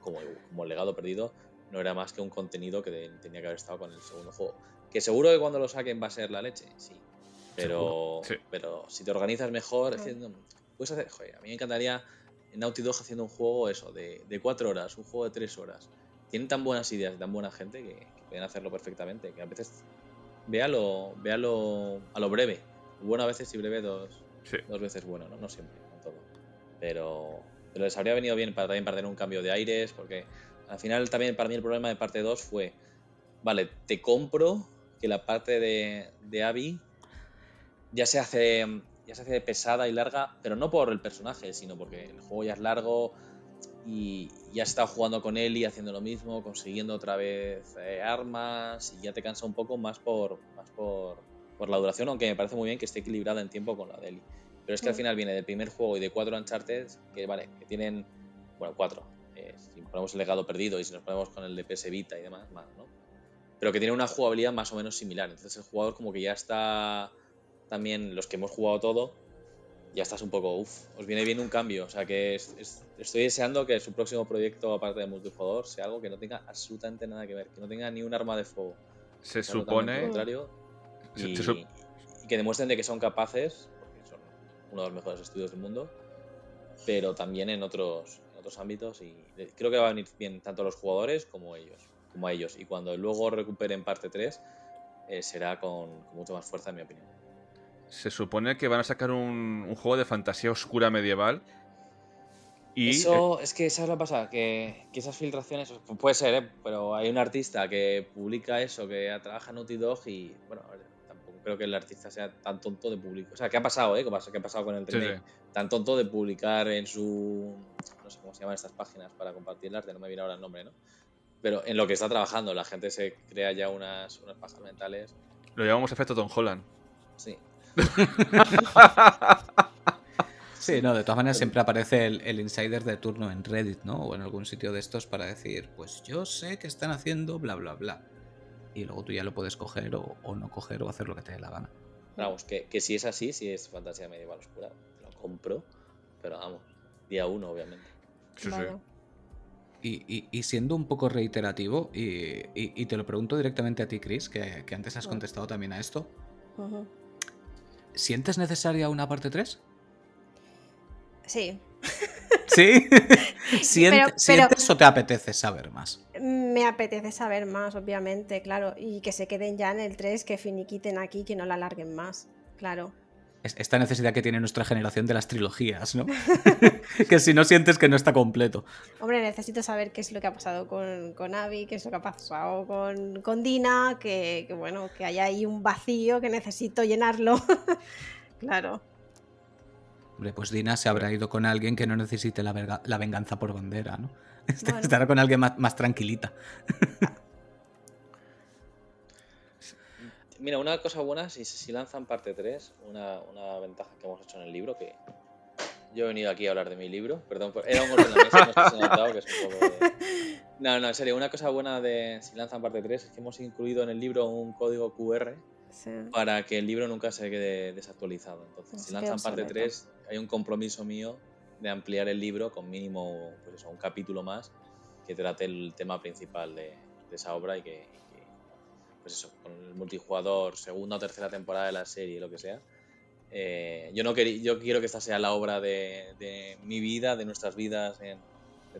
como, como, el legado perdido, no era más que un contenido que tenía que haber estado con el segundo juego. Que seguro que cuando lo saquen va a ser la leche, sí. Pero, pero si te organizas mejor, haciendo, puedes hacer, joder, a mí me encantaría en Naughty Dog haciendo un juego eso, de, de cuatro horas, un juego de tres horas. Tienen tan buenas ideas y tan buena gente que, que pueden hacerlo perfectamente, que a veces véalo, véalo a lo breve. Bueno a veces y breve dos, dos veces bueno, ¿no? No siempre. Pero, les habría venido bien para también para tener un cambio de aires, porque al final también para mí el problema de parte 2 fue, vale, te compro que la parte de, de Abby ya se hace ya se hace pesada y larga, pero no por el personaje, sino porque el juego ya es largo, y ya has estado jugando con él y haciendo lo mismo, consiguiendo otra vez eh, armas y ya te cansa un poco más por, más por, por, la duración, aunque me parece muy bien que esté equilibrada en tiempo con la de Eli. Pero es que al final viene del primer juego y de cuatro Uncharted que, vale, que tienen, bueno, cuatro, eh, si ponemos el legado perdido y si nos ponemos con el de PS Vita y demás, más, ¿no? Pero que tiene una jugabilidad más o menos similar. Entonces el jugador como que ya está también, los que hemos jugado todo, ya estás un poco, uff, os viene bien un cambio. O sea que estoy deseando que su próximo proyecto, aparte de multijugador, sea algo que no tenga absolutamente nada que ver, que no tenga ni un arma de fuego. Se supone. Contrario, y, que demuestren de que son capaces, uno de los mejores estudios del mundo, pero también en otros, otros ámbitos. Y creo que va a venir bien tanto a los jugadores como a ellos. Como a ellos. Y cuando luego recuperen parte 3, eh, será con mucha más fuerza, en mi opinión. Se supone que van a sacar un, juego de fantasía oscura medieval. Y, eso, es que esa es la pasada, que, esas filtraciones, puede ser, ¿eh? pero hay un artista que publica eso, que trabaja en Naughty Dog y, bueno, creo que el artista sea tan tonto de publicar. O sea, ¿qué ha pasado, eh? ¿Qué ha pasado con el tren? Tan tonto de publicar en su. No sé cómo se llaman estas páginas para compartir el arte, no me viene ahora el nombre, ¿no? Pero en lo que está trabajando, la gente se crea ya unas, unas pajas mentales. Lo llamamos efecto Tom Holland. Sí, [LAUGHS] Sí, no, de todas maneras siempre aparece el, insider de turno en Reddit, ¿no? O en algún sitio de estos para decir, pues yo sé que están haciendo bla, bla, bla. Y luego tú ya lo puedes coger o, no coger o hacer lo que te dé la gana. Vamos, que, si es así, si es fantasía medieval oscura, lo compro, pero vamos, día uno, obviamente. Sí, sí. Y, siendo un poco reiterativo, y, te lo pregunto directamente a ti, Chris, que, antes has contestado también a esto. ¿Sientes necesaria una parte 3? Sí. [LAUGHS] ¿Sí? [LAUGHS] ¿Sientes o te apetece saber más? Me apetece saber más, obviamente, claro. Y que se queden ya en el 3, que finiquiten aquí, que no la alarguen más, claro. Esta necesidad que tiene nuestra generación de las trilogías, ¿no? [LAUGHS] que si no sientes que no está completo. Hombre, necesito saber qué es lo que ha pasado con, con Abby, qué es lo que ha pasado con, con Dina, que, bueno, que hay ahí un vacío que necesito llenarlo. [LAUGHS] claro. Hombre, pues Dina se habrá ido con alguien que no necesite la, la venganza por bandera, ¿no? [LAUGHS] Estará con alguien más, más tranquilita. [LAUGHS] Mira, una cosa buena, si, si lanzan parte 3, una, una ventaja que hemos hecho en el libro, que yo he venido aquí a hablar de mi libro. Perdón, era un golpe en la mesa, no sé si notado que es un poco No, no, en serio, una cosa buena de si lanzan parte 3 es que hemos incluido en el libro un código QR para que el libro nunca se quede desactualizado. Entonces, si lanzan parte 3, hay un compromiso mío de ampliar el libro con mínimo pues eso, un capítulo más que trate el tema principal de, de esa obra y que, pues eso, con el multijugador, segunda o tercera temporada de la serie, lo que sea, Eh, yo, no yo quiero que esta sea la obra de, mi vida, de nuestras vidas, de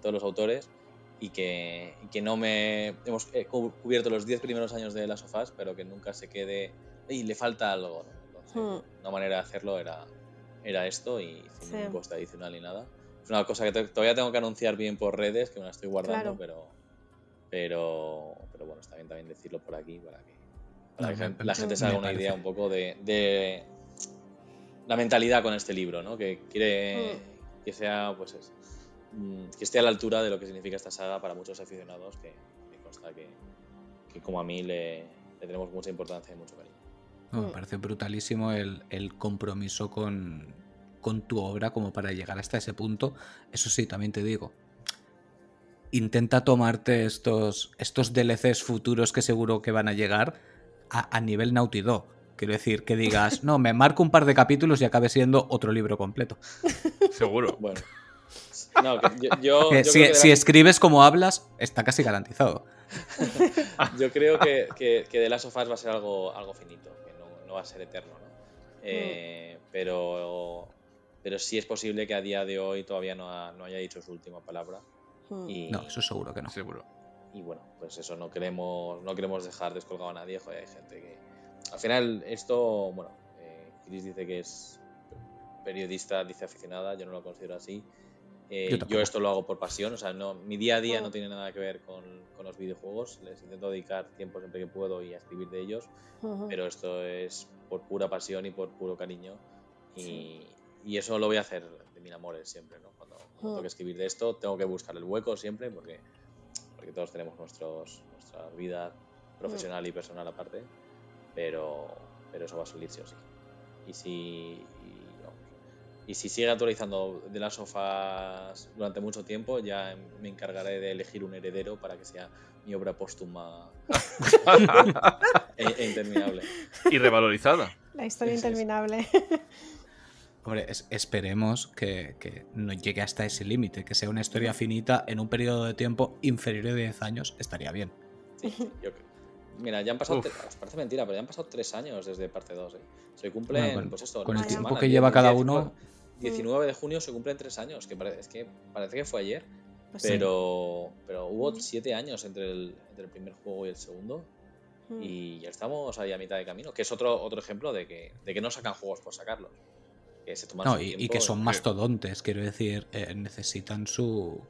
todos los autores, y que, que no me. Hemos cubierto los 10 primeros años de las sofás, pero que nunca se quede. y le falta algo. ¿no? Hmm. Una manera de hacerlo era, era esto y sin ningún coste adicional ni nada. Es una cosa que todavía tengo que anunciar bien por redes, que me la estoy guardando, pero, pero, pero bueno, está bien también decirlo por aquí para que, la gente se haga una idea un poco de, la mentalidad con este libro, ¿no? Que quiere hmm. que sea, pues mm, que esté a la altura de lo que significa esta saga para muchos aficionados, que me consta que, como a mí le, tenemos mucha importancia y mucho cariño. Me hmm. parece brutalísimo el, compromiso con, con tu obra como para llegar hasta ese punto. Eso sí, también te digo, intenta tomarte estos, estos DLCs futuros que seguro que van a llegar a, nivel Naughty Dog. Quiero decir, que digas, [LAUGHS] no, me marco un par de capítulos y acabe siendo otro libro completo. [LAUGHS] Seguro. Bueno. [LAUGHS] yo, si, escribes como hablas, está casi garantizado. yo creo que, que, que The Last of Us va a ser algo, algo finito, no, va a ser eterno, ¿no? Eh, pero, pero sí es posible que a día de hoy todavía no, no haya dicho su última palabra. Y, no, eso seguro que no. Seguro y bueno, pues eso, no queremos, no queremos dejar descolgado a nadie, joder, hay gente que... Al final esto, bueno, eh, Chris dice que es periodista, dice aficionada, yo no lo considero así. Eh, yo, esto lo hago por pasión, o sea, no, mi día a día no tiene nada que ver con, con, los videojuegos, les intento dedicar tiempo siempre que puedo y a escribir de ellos, pero esto es por pura pasión y por puro cariño. Y, y eso lo voy a hacer de mil amores siempre, ¿no? Cuando, cuando tengo que escribir de esto, tengo que buscar el hueco siempre porque porque todos tenemos nuestros, nuestra vida profesional y personal aparte, pero, pero eso va a salir sí o sí. Y si, y, si sigue actualizando de las sofás durante mucho tiempo, ya me encargaré de elegir un heredero para que sea mi obra póstuma [LAUGHS] e, e, interminable. Y revalorizada. La historia interminable. Hombre, esperemos que, no llegue hasta ese límite, que sea una historia finita en un periodo de tiempo inferior de 10 años, estaría bien. Mira, ya han pasado, parece mentira, pero ya han pasado 3 años desde parte 2. ¿eh? Se cumplen, pues esto, con el tiempo que lleva cada uno. 19 de junio se cumplen 3 años, que parece, es que parece que fue ayer. Pues pero, pero hubo 7 años entre el, entre el primer juego y el segundo. Y ya estamos ahí a mitad de camino, que es otro, otro ejemplo de que, de que no sacan juegos por sacarlos no, y, que son mastodontes, quiero decir, eh, necesitan su,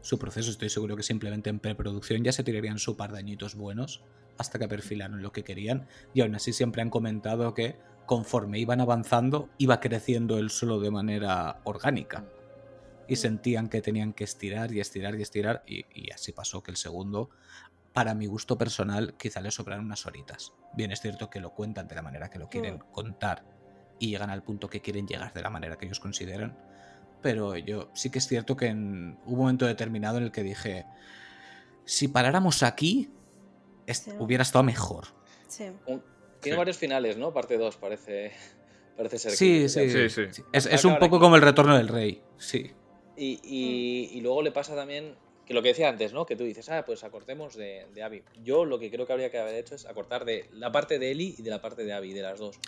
su proceso. Estoy seguro que simplemente en preproducción ya se tirarían su par de añitos buenos hasta que perfilaron lo que querían. Y aún así siempre han comentado que conforme iban avanzando, iba creciendo el solo de manera orgánica. Y mm. sentían que tenían que estirar y estirar y estirar. Y, así pasó que el segundo, para mi gusto personal, quizá le sobran unas horitas. Bien, es cierto que lo cuentan de la manera que lo quieren mm. contar y llegan al punto que quieren llegar de la manera que ellos consideran. Pero yo sí que es cierto que en, hubo un momento determinado en el que dije, si paráramos aquí, hubiera estado mejor. Tiene varios finales, ¿no? Parte 2 parece, parece ser. Sí, sí, sí, Es, un poco como el retorno del rey, sí. Y, y, luego le pasa también que lo que decía antes, ¿no? Que tú dices, ah, pues acortemos de, de Abby. Yo lo que creo que habría que haber hecho es acortar de la parte de Eli y de la parte de Abby, de las dos.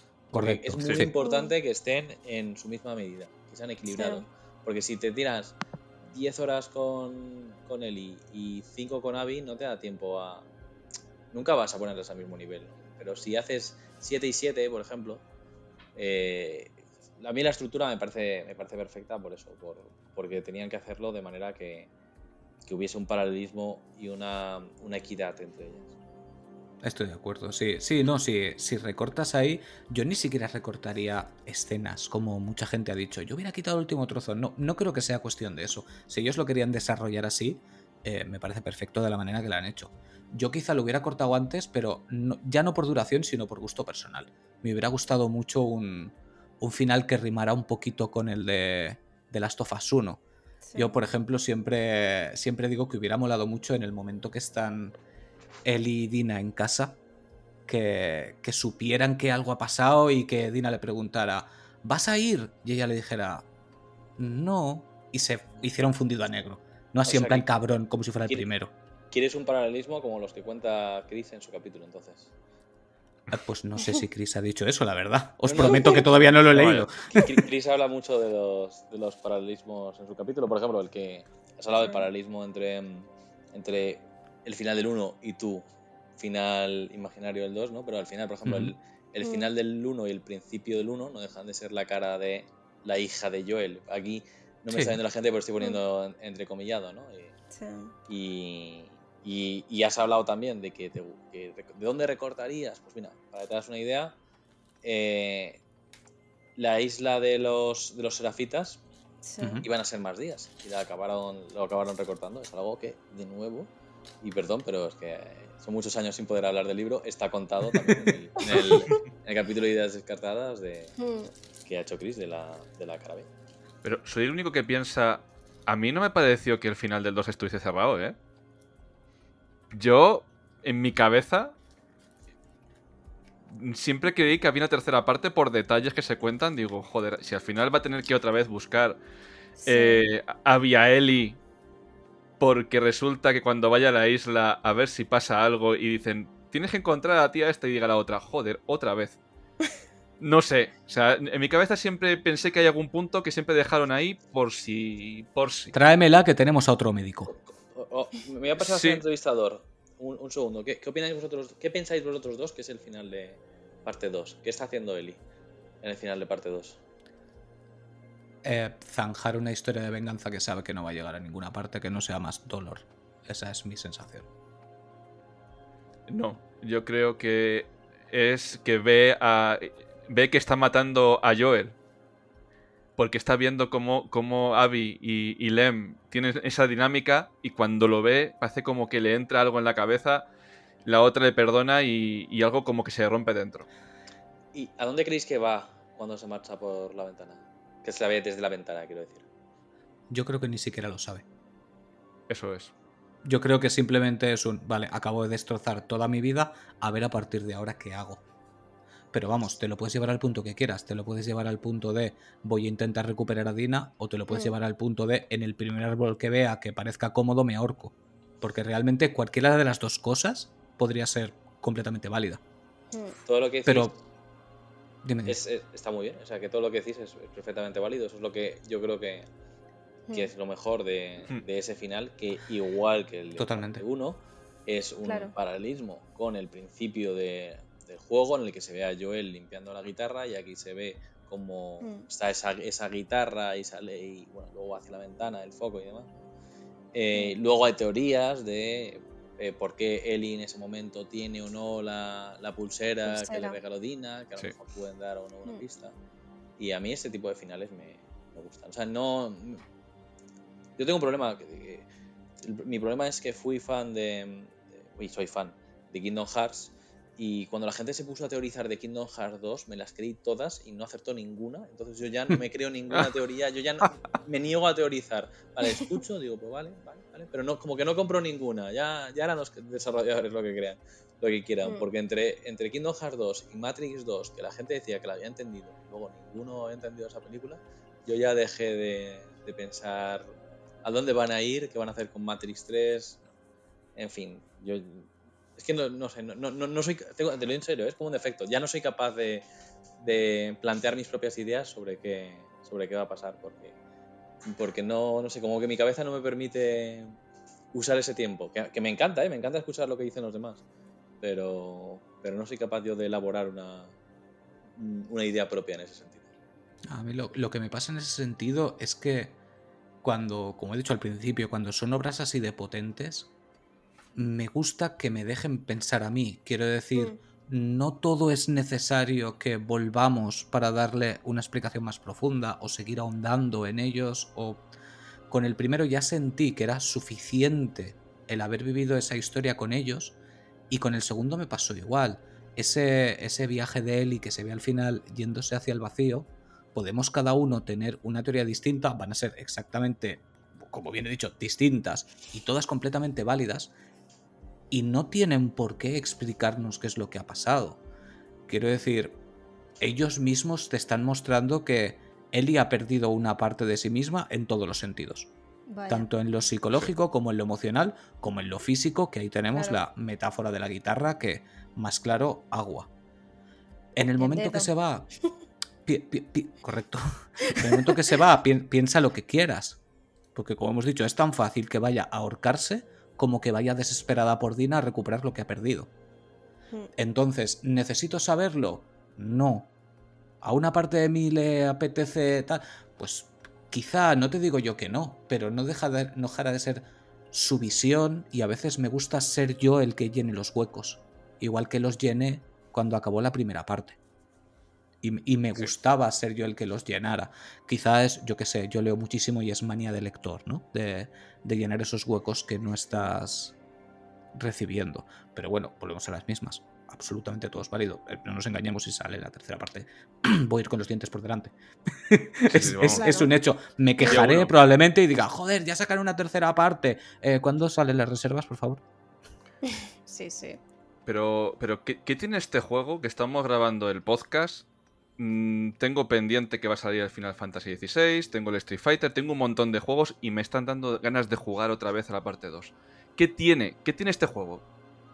Es muy importante que estén en su misma medida, que sean equilibrados. Porque si te tiras 10 horas con, con Eli y 5 con Abby, no te da tiempo a. Nunca vas a ponerlos al mismo nivel. Pero si haces 7 y 7, por ejemplo, eh, a mí la estructura me parece, me parece perfecta por eso, por, porque tenían que hacerlo de manera que, que hubiese un paralelismo y una, una equidad entre ellas. Estoy de acuerdo, sí, sí, no, sí, si recortas ahí, yo ni siquiera recortaría escenas, como mucha gente ha dicho. Yo hubiera quitado el último trozo. No, no creo que sea cuestión de eso. Si ellos lo querían desarrollar así, eh, me parece perfecto de la manera que lo han hecho. Yo quizá lo hubiera cortado antes, pero ya no por duración, sino por gusto personal. Me hubiera gustado mucho un, un final que rimara un poquito con el de, de Last of Us 1. Yo, por ejemplo, siempre, siempre digo que hubiera molado mucho en el momento que están Eli y Dina en casa, que, supieran que algo ha pasado y que Dina le preguntara, ¿vas a ir? Y ella le dijera, no, y se hiciera un fundido a negro. No así en plan cabrón, como si fuera el primero. ¿Quieres un paralelismo como los que cuenta Chris en su capítulo entonces? Ah, Pues no sé si [LAUGHS] Chris ha dicho eso, la verdad. Os prometo que todavía no lo he leído. [LAUGHS] Chris habla mucho de los, de los paralelismos en su capítulo. Por ejemplo, el que has hablado del Sí. paralelismo entre, mm, entre el final del 1 y tu final imaginario del 2, ¿no? Pero al final, por ejemplo, el, el Mm. final del 1 y el principio del 1 no dejan de ser la cara de la hija de Joel. Aquí no me Sí. está viendo la gente, pero estoy poniendo en- entrecomillado, ¿no? Y- Sí. y, y- y has hablado también de que, te- que de dónde recortarías. Pues mira, para que te das una idea, eh, la isla de los, de los serafitas Sí. Iban a ser más días y la acabaron, lo acabaron recortando. Es algo que, de nuevo, y perdón, pero es que son muchos años sin poder hablar del libro, está contado también en el, en el- en el capítulo de ideas descartadas de, Mm. que ha hecho Chris de la, de la cara B. Pero soy el único que piensa. A mí no me pareció que el final del 2 estuviese cerrado, ¿eh? Yo, en mi cabeza, siempre creí que había una tercera parte por detalles que se cuentan. Digo, joder, si al final va a tener que otra vez buscar Sí. eh, a Viaeli porque resulta que cuando vaya a la isla a ver si pasa algo y dicen, tienes que encontrar a la tía esta y diga la otra, joder, otra vez. No sé, o sea, en mi cabeza siempre pensé que hay algún punto que siempre dejaron ahí por si... por si. Tráemela que tenemos a otro médico. Oh, oh, me voy a pasar Sí. a ser entrevistador. Un, un segundo. ¿Qué, qué opináis vosotros? ¿Qué pensáis vosotros dos que es el final de parte 2? ¿Qué está haciendo Eli en el final de parte 2? Eh, zanjar una historia de venganza que sabe que no va a llegar a ninguna parte que no sea más dolor. Esa es mi sensación. No, yo creo que es que ve a... ve que está matando a Joel. Porque está viendo cómo, cómo Abby y, y Lem tienen esa dinámica y cuando lo ve parece como que le entra algo en la cabeza, la otra le perdona y, y algo como que se rompe dentro. ¿Y a dónde creéis que va cuando se marcha por la ventana? Que se la ve desde la ventana, quiero decir. Yo creo que ni siquiera lo sabe. Eso es. Yo creo que simplemente es un, vale, acabo de destrozar toda mi vida, a ver a partir de ahora qué hago. Pero vamos, te lo puedes llevar al punto que quieras, te lo puedes llevar al punto de voy a intentar recuperar a Dina o te lo puedes Mm. llevar al punto de en el primer árbol que vea que parezca cómodo me ahorco. Porque realmente cualquiera de las dos cosas podría ser completamente válida. Mm. Todo lo que decís Pero... Dime, dime. es- es- está muy bien. O sea, que todo lo que decís es, perfectamente válido. Eso es lo que yo creo que, que Mm. es lo mejor de, de ese final, que igual que el de Totalmente. 1, es un Claro. paralelismo con el principio de- del juego en el que se ve a Joel limpiando la guitarra y aquí se ve como Mm. está esa, esa guitarra y sale y bueno, luego hacia la ventana, el foco y demás. Eh, Mm. Luego hay teorías de eh, por qué Ellie en ese momento tiene o no la, la pulsera, que le Pulsera. regaló Dina, que a lo Sí. mejor pueden dar o no una Mm. pista. Y a mí este tipo de finales me, me gustan. O sea, no. Yo tengo un problema. que- que- el- mi problema es que fui fan de. de- uy, soy fan de Kingdom Hearts. Y cuando la gente se puso a teorizar de Kingdom Hearts 2, me las creí todas y no acertó ninguna. Entonces yo ya no me creo ninguna [LAUGHS] teoría. Yo ya no, me niego a teorizar. Vale, escucho, digo, pues vale, vale, vale. Pero no, como que no compro ninguna. Ya, ya harán los desarrolladores lo que crean, lo que quieran. Mm. Porque entre, entre Kingdom Hearts 2 y Matrix 2, que la gente decía que la había entendido, y luego ninguno había entendido esa película, yo ya dejé de, de pensar a dónde van a ir, qué van a hacer con Matrix 3. En fin, yo. Es que no, no sé, no, no, no soy. te lo digo en serio, es como un defecto. Ya no soy capaz de, de plantear mis propias ideas sobre qué, sobre qué va a pasar, porque, porque no, no sé, como que mi cabeza no me permite usar ese tiempo. Que, que me encanta, ¿eh? me encanta escuchar lo que dicen los demás, pero, pero no soy capaz yo de elaborar una, una idea propia en ese sentido. A mí lo, lo que me pasa en ese sentido es que cuando, como he dicho al principio, cuando son obras así de potentes, me gusta que me dejen pensar a mí. Quiero decir, Mm. no todo es necesario que volvamos para darle una explicación más profunda o seguir ahondando en ellos o con el primero ya sentí que era suficiente el haber vivido esa historia con ellos y con el segundo me pasó igual. Ese, ese viaje de Eli que se ve al final yéndose hacia el vacío, podemos cada uno tener una teoría distinta, van a ser exactamente, como bien he dicho, distintas y todas completamente válidas, y no tienen por qué explicarnos qué es lo que ha pasado. Quiero decir, ellos mismos te están mostrando que Ellie ha perdido una parte de sí misma en todos los sentidos. Vaya. Tanto en lo psicológico como en lo emocional, como en lo físico, que ahí tenemos Claro. la metáfora de la guitarra que, más claro, agua. En el momento que se va, [LAUGHS] correcto. En el momento que se va, piensa lo que quieras. Porque como hemos dicho, es tan fácil que vaya a ahorcarse como que vaya desesperada por Dina a recuperar lo que ha perdido. Hmm. Entonces, ¿necesito saberlo? No. ¿A una parte de mí le apetece tal? Pues quizá, no te digo yo que no, pero no, deja de, no dejará de ser su visión y a veces me gusta ser yo el que llene los huecos, igual que los llené cuando acabó la primera parte. Y, me gustaba ser yo el que los llenara. Quizá es, yo qué sé, yo leo muchísimo y es manía de lector, ¿no? De, de llenar esos huecos que no estás recibiendo. Pero bueno, volvemos a las mismas absolutamente todo es válido. Eh, no nos engañemos si sale la tercera parte. [CLEARS THROAT] Voy a ir con los dientes por delante. [LAUGHS] es, un hecho. Me quejaré probablemente y diga, joder, ya sacaré una tercera parte. Eh, ¿Cuándo salen las reservas, por favor? [LAUGHS] Sí, sí. Pero, pero ¿qué, tiene este juego? Que estamos grabando el podcast. Mm, tengo pendiente que va a salir el Final Fantasy XVI. Tengo el Street Fighter. Tengo un montón de juegos y me están dando ganas de jugar otra vez a la parte 2. ¿Qué tiene? ¿Qué tiene este juego?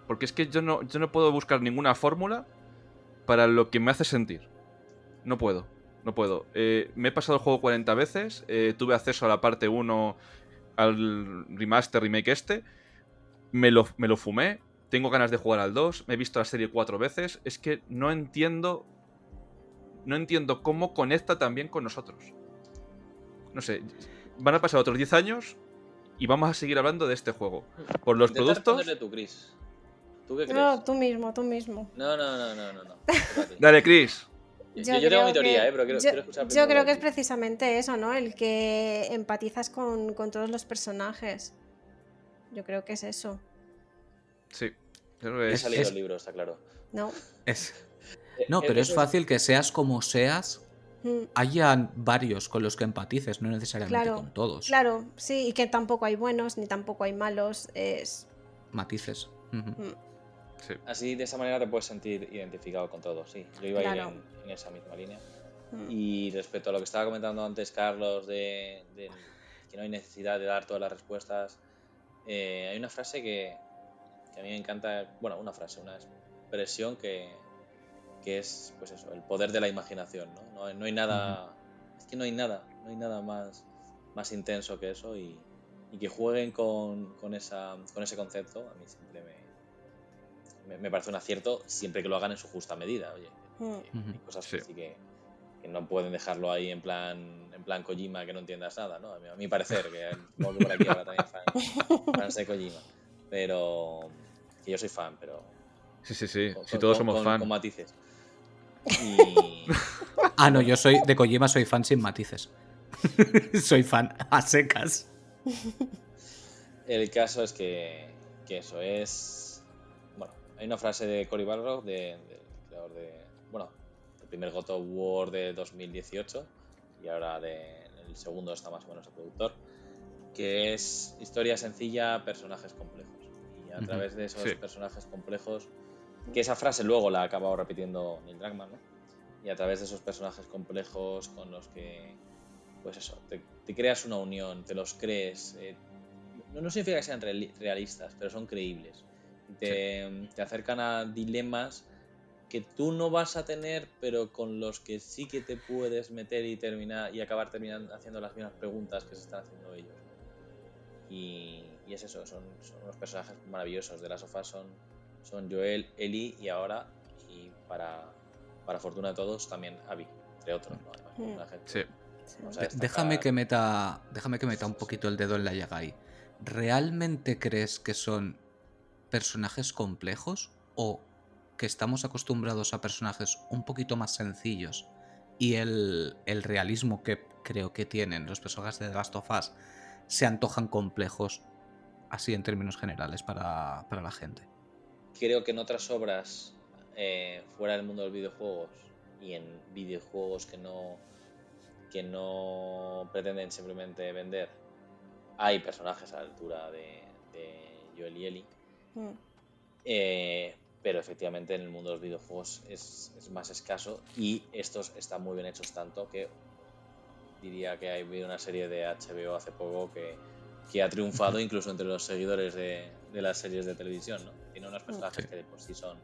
Porque es que yo no, yo no puedo buscar ninguna fórmula para lo que me hace sentir. No puedo, no puedo. Eh, me he pasado el juego 40 veces, eh, tuve acceso a la parte 1, al remaster, remake este, me lo, me lo fumé, tengo ganas de jugar al 2, me he visto la serie cuatro veces, es que no entiendo... No entiendo cómo conecta también con nosotros. No sé, van a pasar otros 10 años y vamos a seguir hablando de este juego. Por los productos... ¿Tú qué crees? No, tú mismo, tú mismo. No, no, no, no, no. Dale, Chris. Yo, yo, tengo mi teoría, eh, pero quiero, yo, quiero escuchar Yo creo que es precisamente eso, ¿no? El que empatizas con, con todos los personajes. Yo creo que es eso. Sí. Creo que He salido el libro, está claro. No. Es... Eh, no, pero es fácil que seas como seas, mm. hayan varios con los que empatices, no necesariamente con todos. Claro, sí, y que tampoco hay buenos ni tampoco hay malos. Es. Matices. Así, de esa manera te puedes sentir identificado con todo, sí. Yo iba a ir en, esa misma línea. Mm. Y respecto a lo que estaba comentando antes Carlos, de, que no hay necesidad de dar todas las respuestas, eh, hay una frase que, a mí me encanta, bueno, una frase, una expresión que, que es, pues eso, el poder de la imaginación, ¿no? No, hay nada, es que no hay nada, no hay nada más, más intenso que eso y, y que jueguen con, con, esa, con ese concepto, a mí siempre me, me, parece un acierto siempre que lo hagan en su justa medida. Oye, mm. hay cosas que que, no pueden dejarlo ahí en plan en plan Kojima que no entiendas nada, ¿no? A mi, parecer, que por aquí ahora también fan, [LAUGHS] fans de Kojima. Pero que yo soy fan, pero. Sí, sí, sí. si todos somos fan. Con matices. [LAUGHS] ah, no, yo soy de Kojima, soy fan sin matices. [LAUGHS] soy fan a secas. El caso es que, que eso es hay una frase de Cory Balrog, de, creador de, bueno, el primer God of War de 2018 y ahora de, el segundo está más o menos el productor, que es historia sencilla, personajes complejos. Y a través de esos personajes complejos, que esa frase luego la ha acabado repitiendo Neil Druckmann, ¿no? Y a través de esos personajes complejos con los que, pues eso, te, creas una unión, te los crees. Eh, no, no significa que sean realistas, pero son creíbles te, acercan a dilemas que tú no vas a tener, pero con los que sí que te puedes meter y terminar y acabar terminando haciendo las mismas preguntas que se están haciendo ellos. Y, es eso, son, unos personajes maravillosos. De las sofás son, son Joel, Eli y ahora, y para, para fortuna de todos, también Abby, entre otros. Mm. Déjame que meta, déjame que meta un poquito el dedo en la llaga ahí. ¿Realmente crees que son personajes complejos o que estamos acostumbrados a personajes un poquito más sencillos y el, realismo que creo que tienen los personajes de The Last of Us se antojan complejos así en términos generales para, la gente. Creo que en otras obras eh, fuera del mundo de los videojuegos y en videojuegos que no que no pretenden simplemente vender hay personajes a la altura de, de Joel y Ellie Mm. Eh, pero efectivamente en el mundo de los videojuegos es, más escaso y estos están muy bien hechos tanto que diría que hay una serie de HBO hace poco que, que ha triunfado [LAUGHS] incluso entre los seguidores de, de, las series de televisión. ¿no? Tiene unos personajes que de por sí son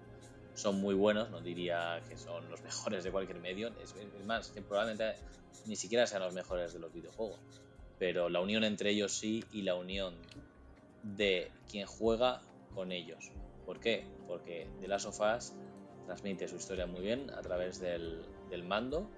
son muy buenos, no diría que son los mejores de cualquier medio, es, más, que probablemente ni siquiera sean los mejores de los videojuegos, pero la unión entre ellos sí y la unión de quien juega con ellos. ¿Por qué? Porque The Last of Us transmite su historia muy bien a través del, del mando,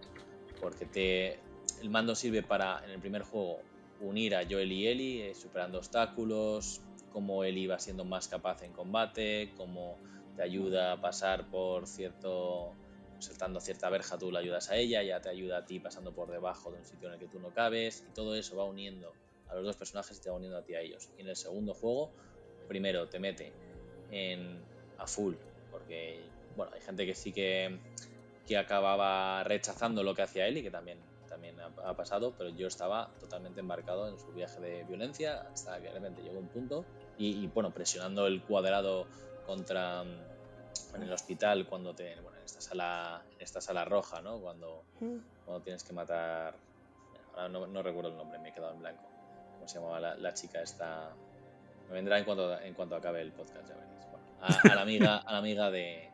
porque te, el mando sirve para, en el primer juego, unir a Joel y Ellie, eh, superando obstáculos, cómo Ellie va siendo más capaz en combate, cómo te ayuda a pasar por cierto, saltando cierta verja, tú la ayudas a ella, ya te ayuda a ti pasando por debajo de un sitio en el que tú no cabes, y todo eso va uniendo a los dos personajes y te va uniendo a ti a ellos. Y en el segundo juego, primero te mete en a full, porque bueno, hay gente que sí que, que acababa rechazando lo que hacía Ellie, que también también ha, pasado, pero yo estaba totalmente embarcado en su viaje de violencia hasta que realmente llegó un punto y, bueno, presionando el cuadrado contra mm, en el hospital cuando te bueno, en esta sala en esta sala roja, ¿no? Cuando, mm. cuando tienes que matar ahora no, recuerdo el nombre, me he quedado en blanco. ¿Cómo se llamaba la, chica esta? Me vendrá en cuanto en cuanto acabe el podcast, ya veréis. a, la amiga a la amiga de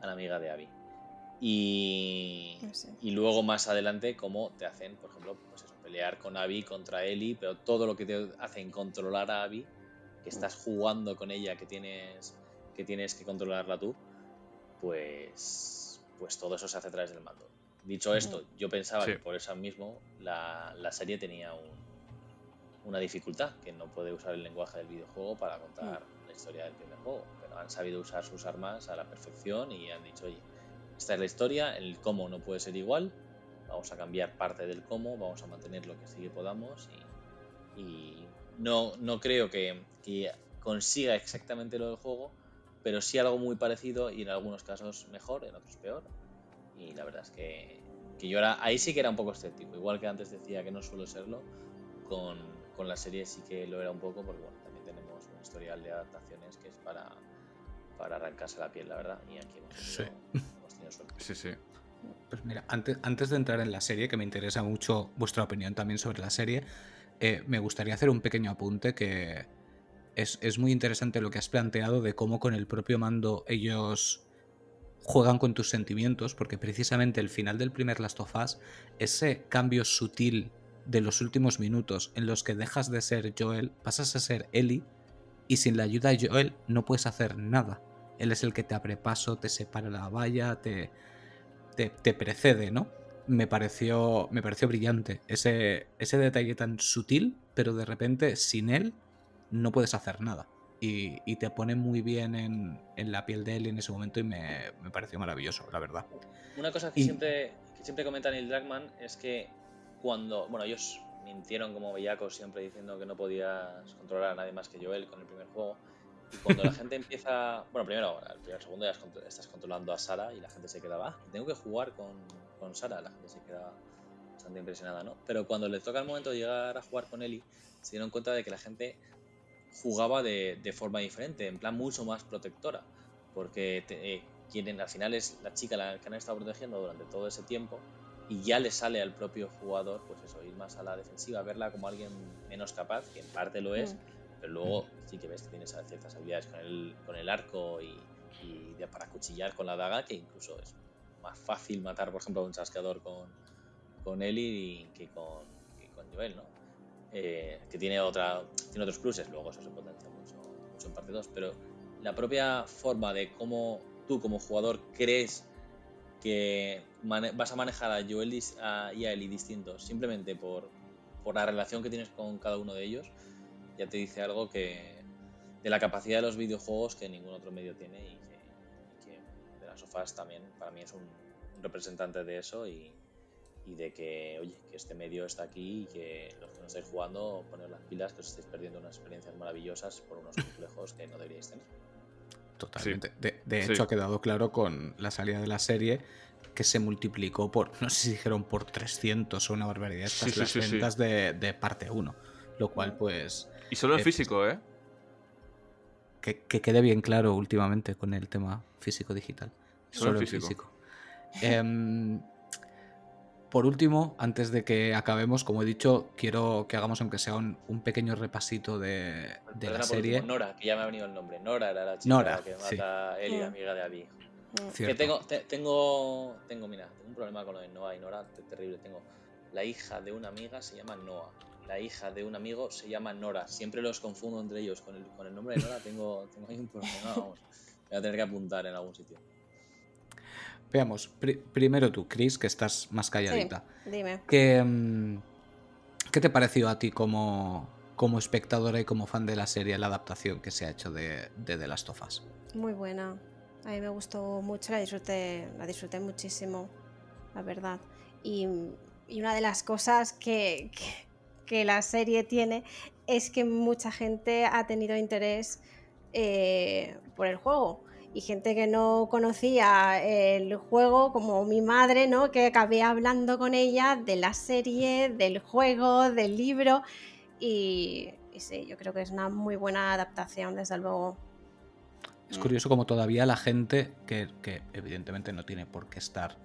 a la amiga de Abby. Y, y luego más adelante, como te hacen, por ejemplo, pues eso, pelear con Abby contra Ellie, pero todo lo que te hacen controlar a Abby, que estás jugando con ella, que tienes que, tienes que controlarla tú, pues, pues todo eso se hace a través del mando. Dicho esto, yo pensaba que por eso mismo la, la serie tenía un, una dificultad, que no puede usar el lenguaje del videojuego para contar mm. la historia del primer juego, pero han sabido usar sus armas a la perfección y han dicho, oye, esta es la historia, el cómo no puede ser igual, vamos a cambiar parte del cómo, vamos a mantener lo que sí que podamos y, no, no creo que, consiga exactamente lo del juego, pero sí algo muy parecido y en algunos casos mejor, en otros peor. Y la verdad es que, yo era, ahí sí que era un poco escéptico, igual que antes decía que no suelo serlo, con, con la serie sí que lo era un poco, porque bueno, también tenemos un historial de adaptaciones que es para, para arrancarse la piel, la verdad, y aquí hemos Sí, sí. Pues mira, antes, antes de entrar en la serie, que me interesa mucho vuestra opinión también sobre la serie, eh, me gustaría hacer un pequeño apunte que es, muy interesante lo que has planteado de cómo con el propio mando ellos juegan con tus sentimientos, porque precisamente el final del primer Last of Us, ese cambio sutil de los últimos minutos en los que dejas de ser Joel, pasas a ser Ellie, y sin la ayuda de Joel no puedes hacer nada. Él es el que te abre paso, te separa la valla, te, te, precede, ¿no? Me pareció, me pareció brillante ese, ese detalle tan sutil, pero de repente sin él no puedes hacer nada. Y, te pone muy bien en, la piel de él en ese momento y me, pareció maravilloso, la verdad. Una cosa que, siempre, que siempre comenta Neil Dragman es que cuando, bueno, ellos mintieron como bellacos siempre diciendo que no podías controlar a nadie más que Joel con el primer juego, y cuando la gente empieza. Bueno, primero, el primer segundo ya estás controlando a Sara y la gente se quedaba. Ah, tengo que jugar con, con Sara. La gente se queda bastante impresionada, ¿no? Pero cuando le toca el momento de llegar a jugar con Ellie, se dieron cuenta de que la gente jugaba de, de forma diferente, en plan mucho más protectora. Porque eh, quieren, al final es la chica la que han estado protegiendo durante todo ese tiempo y ya le sale al propio jugador, pues eso, ir más a la defensiva, verla como alguien menos capaz, que en parte lo es. Mm pero luego sí que ves que tienes ciertas habilidades con el, con el arco y, para cuchillar con la daga, que incluso es más fácil matar, por ejemplo, a un chasqueador con, con Eli que con, con Joel, ¿no? Eh, que tiene, otra, tiene otros pluses, luego eso se potencia mucho, mucho en parte 2, pero la propia forma de cómo tú como jugador crees que vas a manejar a Joel y a Eli distintos simplemente por, por la relación que tienes con cada uno de ellos, ya te dice algo que de la capacidad de los videojuegos que ningún otro medio tiene y que, de las sofás también para mí es un, representante de eso y, de que, oye, que este medio está aquí y que los que no estáis jugando, poner las pilas, que os estáis perdiendo unas experiencias maravillosas por unos complejos que no deberíais tener. Totalmente. De, hecho, ha quedado claro con la salida de la serie que se multiplicó por, no sé si dijeron por 300 o una barbaridad, estas las ventas de, de, parte 1. Lo cual, pues, y solo en físico, ¿eh? Que, quede bien claro últimamente con el tema físico-digital. Solo, en físico. Em, [LAUGHS] por último, antes de que acabemos, como he dicho, quiero que hagamos aunque sea un, pequeño repasito de, la serie. Nora, que ya me ha venido el nombre. Nora era la chica que mata a Ellie, amiga de Abby. Que tengo, tengo, tengo, mira, tengo un problema con lo de Noah y Nora, terrible. Tengo la hija de una amiga se llama Noah, la hija de un amigo se llama Nora. Siempre los confundo entre ellos. Con el, con el nombre de Nora tengo, tengo ahí un problema, vamos. Voy a tener que apuntar en algún sitio. Veamos, primero tú, Chris, que estás más calladita. Sí, dime. ¿Qué, mm, ¿Qué te pareció a ti como, como espectadora y como fan de la serie la adaptación que se ha hecho de, de The Last of Us? Muy buena. A mí me gustó mucho, la disfruté, la disfruté muchísimo, la verdad. Y, y una de las cosas que, que, que, la serie tiene es que mucha gente ha tenido interés eh, por el juego y gente que no conocía el juego, como mi madre, ¿no? Que acabé hablando con ella de la serie, del juego, del libro. Y, sí, yo creo que es una muy buena adaptación, desde luego. Es curioso como todavía la gente, que evidentemente no tiene por qué estar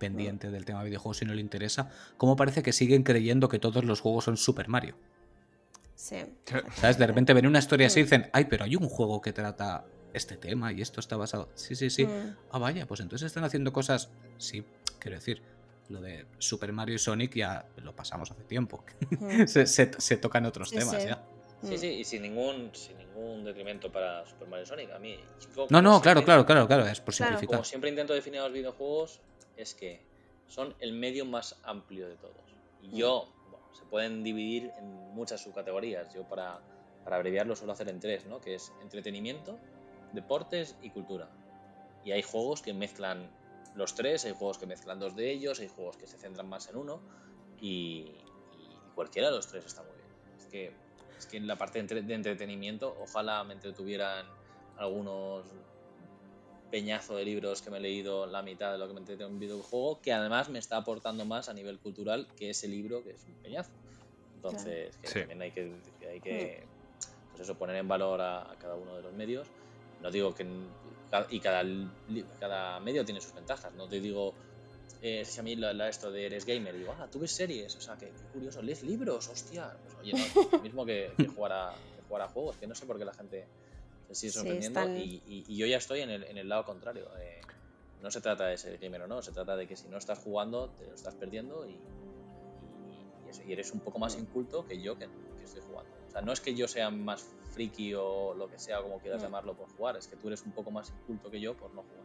pendiente del tema videojuegos si no le interesa, como parece que siguen creyendo que todos los juegos son Super Mario. Sí. ¿Sabes? De repente ven una historia así y dicen, ay, pero hay un juego que trata este tema y esto está basado. Sí, sí, sí. Mm. Ah, vaya, pues entonces están haciendo cosas. Sí, quiero decir, lo de Super Mario y Sonic ya lo pasamos hace tiempo. Mm. [LAUGHS] se, se- se tocan otros Sí, temas sí. ya. Sí, Mm. sí, y sin ningún, sin ningún detrimento para Super Mario Sonic. A mí, No, no, claro, claro, claro, claro, es por Claro, simplificar. Como siempre intento definir a los videojuegos, es que son el medio más amplio de todos. Y yo, bueno, se pueden dividir en muchas subcategorías. Yo, para, para abreviarlo, suelo hacer en tres, ¿no? Que es entretenimiento, deportes y cultura. Y hay juegos que mezclan los tres, hay juegos que mezclan dos de ellos, hay juegos que se centran más en uno. Y, y cualquiera de los tres está muy bien. Es que, es que en la parte de entretenimiento, ojalá me entretuvieran algunos peñazo de libros que me he leído, la mitad de lo que me entretengo en un videojuego, que además me está aportando más a nivel cultural que ese libro, que es un peñazo. Entonces, que Sí. también hay que, que hay que pues eso, poner en valor a, a cada uno de los medios. No digo que. Y cada, cada medio tiene sus ventajas. No te digo. Eh, si a mí la, la- esto de eres gamer, digo, ah, tú ves series, o sea, qué, qué curioso, lees libros, hostia. Pues oye, no, lo mismo que, que jugar a, que jugar a juegos, que no sé por qué la gente se sigue Sí, sorprendiendo. están- y, y- y yo ya estoy en el, en el lado contrario. eh, no se trata de ser gamer o no, se trata de que si no estás jugando, te lo estás perdiendo y, y- eres un poco más inculto que yo que, que estoy jugando. O sea, no es que yo sea más friki o lo que sea, como quieras Mm. llamarlo, por jugar, es que tú eres un poco más inculto que yo por no jugar.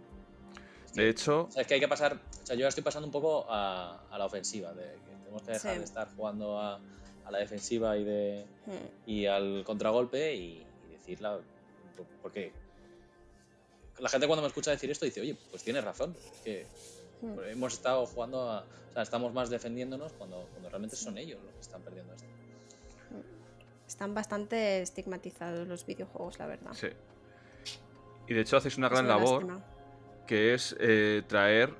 Es que- De hecho, o sea, es que hay que pasar. O sea, yo ya estoy pasando un poco a, a la ofensiva, de que tenemos que dejar Sí. de estar jugando a, a la defensiva y, de, Mm. y al contragolpe y, y decirla. por- Porque la gente cuando me escucha decir esto dice, oye, pues tienes razón, es que Mm. hemos estado jugando a. O sea, estamos más defendiéndonos cuando, cuando realmente son ellos los que están perdiendo esto. Están bastante estigmatizados los videojuegos, la verdad. sí. Y de hecho hacéis una Es gran una labor lástima. que es eh, traer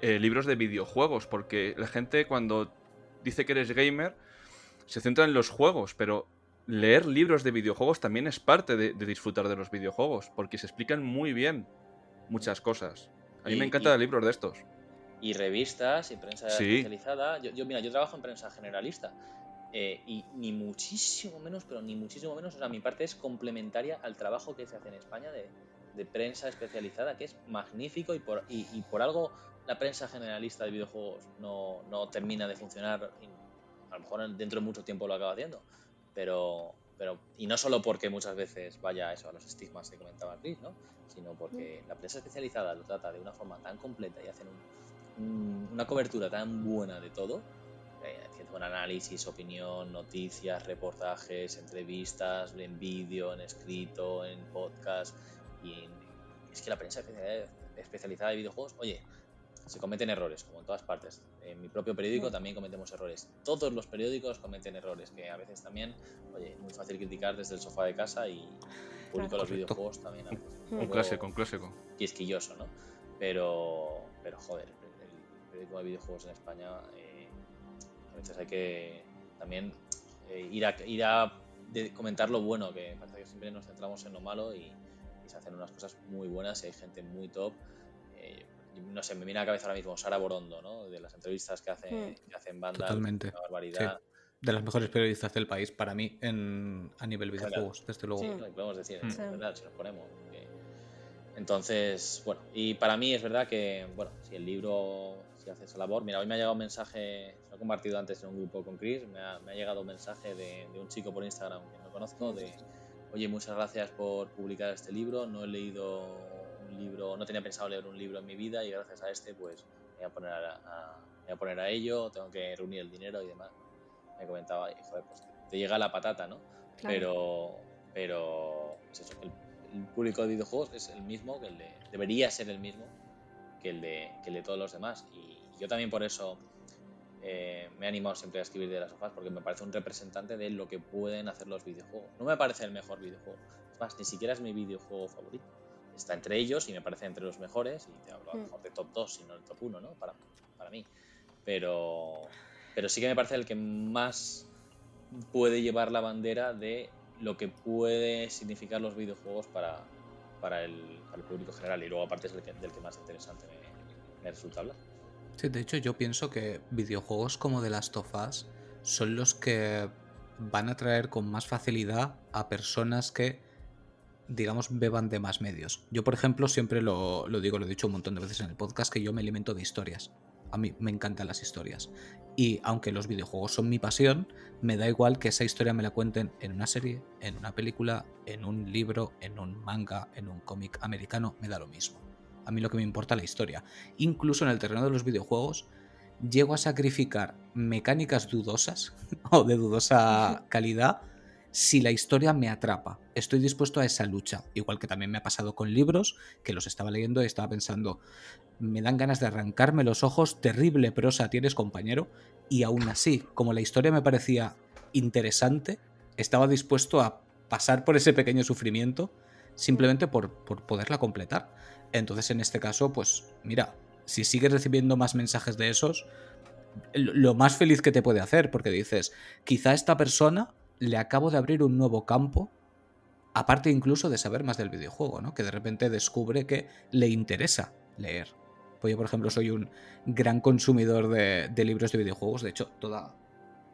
eh, libros de videojuegos, porque la gente cuando dice que eres gamer se centra en los juegos, pero leer libros de videojuegos también es parte de, de disfrutar de los videojuegos, porque se explican muy bien muchas cosas. A mí Y- me encantan libros de estos. y revistas y prensa Sí. especializada. Yo, yo, mira, yo trabajo en prensa generalista eh, y ni muchísimo menos, pero ni muchísimo menos, o sea, mi parte es complementaria al trabajo que se hace en España de, de prensa especializada, que es magnífico y por, y, y por algo la prensa generalista de videojuegos no, no termina de funcionar. y a lo mejor dentro de mucho tiempo lo acaba haciendo, pero, pero y no solo porque muchas veces vaya eso, a los estigmas que comentaba Chris, ¿no? sino porque la prensa especializada lo trata de una forma tan completa y hacen un, un- una cobertura tan buena de todo, eh, haciendo un análisis, opinión, noticias, reportajes, entrevistas, en vídeo, en escrito, en podcast, y en- es que la prensa especializada de videojuegos, oye, se cometen errores, como en todas partes. En mi propio periódico Mm. también cometemos errores. Todos los periódicos cometen errores, que a veces también, oye, es muy fácil criticar desde el sofá de casa y público de los Correcto. videojuegos también. [LAUGHS] un Un poco clásico, un clásico. quisquilloso, ¿no? Pero, pero joder, el, el periódico de videojuegos en España eh, a veces hay que también eh, ir a, ir a de- comentar lo bueno, que parece que siempre nos centramos en lo malo y, y se hacen unas cosas muy buenas y hay gente muy top. No sé, me viene a la cabeza ahora mismo Sara Borondo, ¿no? De las entrevistas que hace, Mm. que hace en banda. Totalmente. Una barbaridad. De las mejores periodistas del país para mí en, a nivel Claro. videojuegos, desde luego. Sí, lo podemos decir, Mm. es verdad, si nos ponemos. porque- Entonces, bueno, y para mí es verdad que, bueno, si el libro, si hace esa labor, mira, hoy me ha llegado un mensaje, lo he compartido antes en un grupo con Chris, me ha, llegado un mensaje de, un chico por Instagram que no conozco, de, oye, muchas gracias por publicar este libro, no he leído un libro, no tenía pensado leer un libro en mi vida y gracias a este, pues, me voy a poner a, voy a, poner a ello, tengo que reunir el dinero y demás. Me comentaba, y joder, pues te llega la patata, ¿no? Pero, pero, es eso, el, el público de videojuegos es el mismo, que el de, debería ser el mismo que el de, que el de todos los demás. Y yo también por eso eh, me he animado siempre a escribir de las sofás, porque me parece un representante de lo que pueden hacer los videojuegos. No me parece el mejor videojuego, es más, ni siquiera es mi videojuego favorito. Está entre ellos y me parece entre los mejores, y te hablo a lo mm. mejor de top 2, sino el top 1, ¿no? Para, para mí. Pero, pero sí que me parece el que más puede llevar la bandera de lo que puede significar los videojuegos para, para, el, público general. Y luego aparte es el que, del que más interesante me, resulta hablar. Sí, de hecho yo pienso que videojuegos como The Last of Us son los que van a traer con más facilidad a personas que, digamos, beban de más medios. Yo, por ejemplo, siempre lo, lo digo, lo he dicho un montón de veces en el podcast, que yo me alimento de historias. A mí me encantan las historias. Y aunque los videojuegos son mi pasión, me da igual que esa historia me la cuenten en una serie, en una película, en un libro, en un manga, en un cómic americano, me da lo mismo. A mí lo que me importa es la historia. Incluso en el terreno de los videojuegos, llego a sacrificar mecánicas dudosas [LAUGHS] o de dudosa calidad si la historia me atrapa. Estoy dispuesto a esa lucha. Igual que también me ha pasado con libros que los estaba leyendo y estaba pensando, me dan ganas de arrancarme los ojos, terrible prosa tienes compañero, y aún así, como la historia me parecía interesante, estaba dispuesto a pasar por ese pequeño sufrimiento simplemente por, por poderla completar. Entonces, en este caso, pues mira, si sigues recibiendo más mensajes de esos, lo más feliz que te puede hacer, porque dices, quizá esta persona le acabo de abrir un nuevo campo, aparte incluso de saber más del videojuego, ¿no? Que de repente descubre que le interesa leer. Pues yo, por ejemplo, soy un gran consumidor de, libros de videojuegos. De hecho, toda.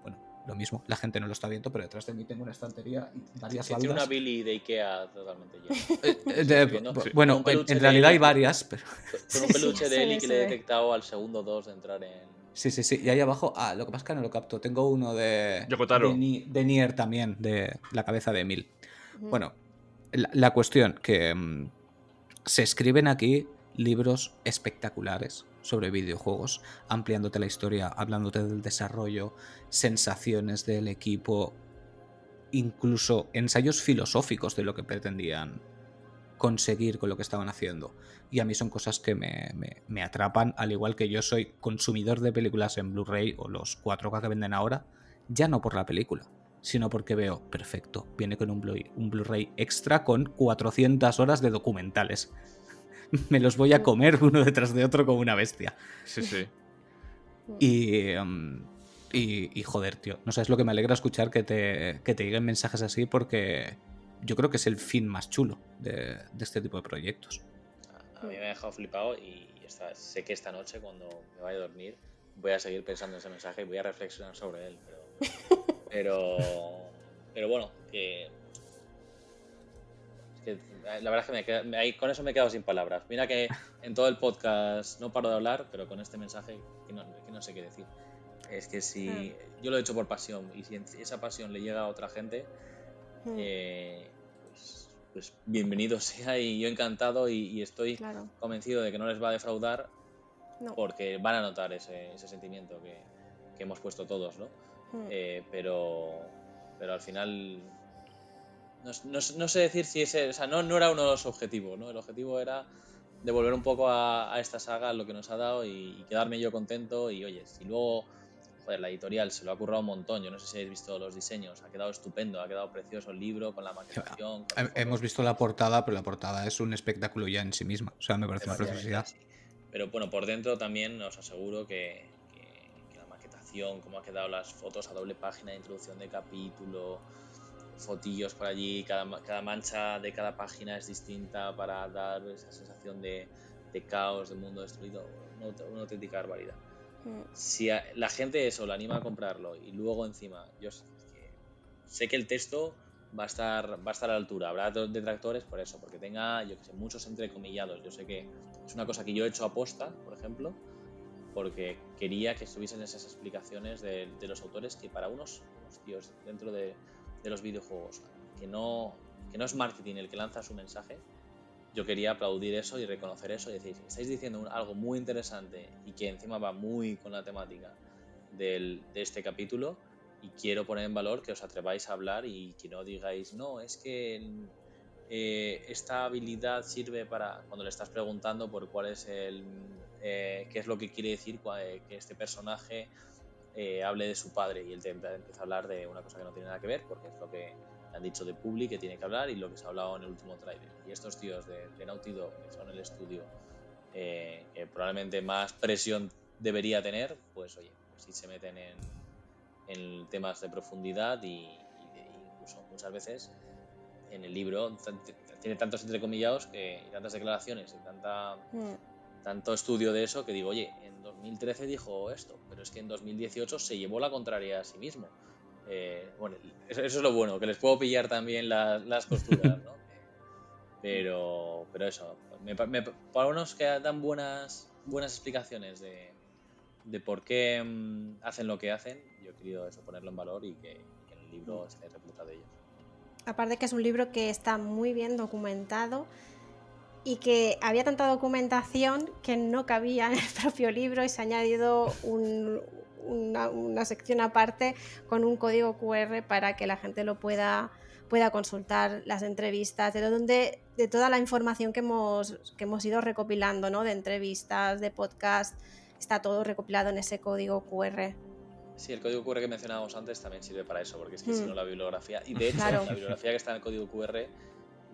Bueno, lo mismo, la gente no lo está viendo, pero detrás de mí tengo una estantería y varias Tiene una Billy de Ikea totalmente llena. [LAUGHS] Eh, bueno, en, realidad hay varias, pero. Con un [LAUGHS] peluche de Eli que le he detectado al segundo dos de entrar en. Sí, sí, sí. Y ahí abajo, ah, lo que pasa es que no lo capto. Tengo uno de. De, de Nier también, de la cabeza de Emil. Bueno, la, cuestión que mm, se escriben aquí libros espectaculares sobre videojuegos, ampliándote la historia, hablándote del desarrollo, sensaciones del equipo, incluso ensayos filosóficos de lo que pretendían conseguir con lo que estaban haciendo. Y a mí son cosas que me, atrapan, al igual que yo soy consumidor de películas en Blu-ray o los 4K que venden ahora, ya no por la película, sino porque veo, perfecto, viene con un Blu-ray extra con 400 horas de documentales. [LAUGHS] me los voy a comer uno detrás de otro como una bestia. Sí, sí. Um, y, y, joder, tío, no sabes lo que me alegra escuchar que te, que te lleguen mensajes así porque yo creo que es el fin más chulo de, este tipo de proyectos. A mí me ha dejado flipado y sé que esta noche cuando me vaya a dormir voy a seguir pensando en ese mensaje y voy a reflexionar sobre él. Pero, [LAUGHS] pero, pero bueno, que la verdad es que me con eso me he quedado sin palabras. Mira que en todo el podcast no paro de hablar, pero con este mensaje que no, sé qué decir. Es que si hmm. yo lo he hecho por pasión y si esa pasión le llega a otra gente, hmm. eh, pues, pues, bienvenido [LAUGHS] sea y yo encantado y, estoy convencido de que no les va a defraudar porque van a notar ese, sentimiento que, hemos puesto todos, ¿no? Hmm. Eh, pero, pero al final no, sé decir si ese, o sea, no, no era uno de los objetivos, ¿no? El objetivo era devolver un poco a, esta saga lo que nos ha dado y, quedarme yo contento y oye, si luego, joder, la editorial se lo ha currado un montón, yo no sé si habéis visto los diseños, ha quedado estupendo, ha quedado precioso el libro con la maquetación. Hemos visto la portada, pero la portada es un espectáculo ya en sí misma, o sea, me parece una preciosidad. Pero bueno, por dentro también os aseguro que, que la maquetación, cómo ha quedado las fotos a doble página de introducción de capítulo, fotillos por allí, cada, cada mancha de cada página es distinta para dar esa sensación de, de caos, de mundo destruido, una, auténtica barbaridad. Si la gente eso la anima a comprarlo y luego encima, yo sé que el texto va a estar, va a estar a la altura. Habrá detractores por eso, porque tenga, yo que sé, muchos entrecomillados. Yo sé que es una cosa que yo he hecho aposta, por ejemplo, porque quería que estuviesen esas explicaciones de, los autores que para unos, tíos dentro de, los videojuegos, que no, que no es marketing el que lanza su mensaje, yo quería aplaudir eso y reconocer eso y decir, estáis diciendo algo muy interesante y que encima va muy con la temática de este capítulo y quiero poner en valor que os atreváis a hablar y que no digáis, no, es que eh, esta habilidad sirve para, cuando le estás preguntando por cuál es el, eh, qué es lo que quiere decir eh, que este personaje hable de su padre y él te empieza a hablar de una cosa que no tiene nada que ver porque es lo que han dicho de Public que tiene que hablar y lo que se ha hablado en el último trailer. Y estos tíos de, de Naughty Dog, que son el estudio que probablemente más presión debería tener, pues oye, pues si se meten en, en temas de profundidad y, incluso muchas veces en el libro tiene tantos entrecomillados que, y tantas declaraciones y tanta, mm. tanto estudio de eso que digo, oye, en 2013 dijo esto, pero es que en 2018 se llevó la contraria a sí mismo. Eh, bueno, eso, es lo bueno, que les puedo pillar también las, las costuras, ¿no? [LAUGHS] pero, pero eso, me, para unos que dan buenas, buenas explicaciones de, de por qué mm, hacen lo que hacen, yo he querido eso, ponerlo en valor y que, en el libro mm. esté replicado de ellos. Aparte que es un libro que está muy bien documentado y que había tanta documentación que no cabía en el propio libro y se ha añadido una, sección aparte con un código QR para que la gente lo pueda, pueda consultar las entrevistas, de donde de toda la información que hemos, que hemos ido recopilando, ¿no? de entrevistas, de podcast, está todo recopilado en ese código QR. Sí, el código QR que mencionábamos antes también sirve para eso, porque es que si mm. no la bibliografía, y de hecho la bibliografía que está en el código QR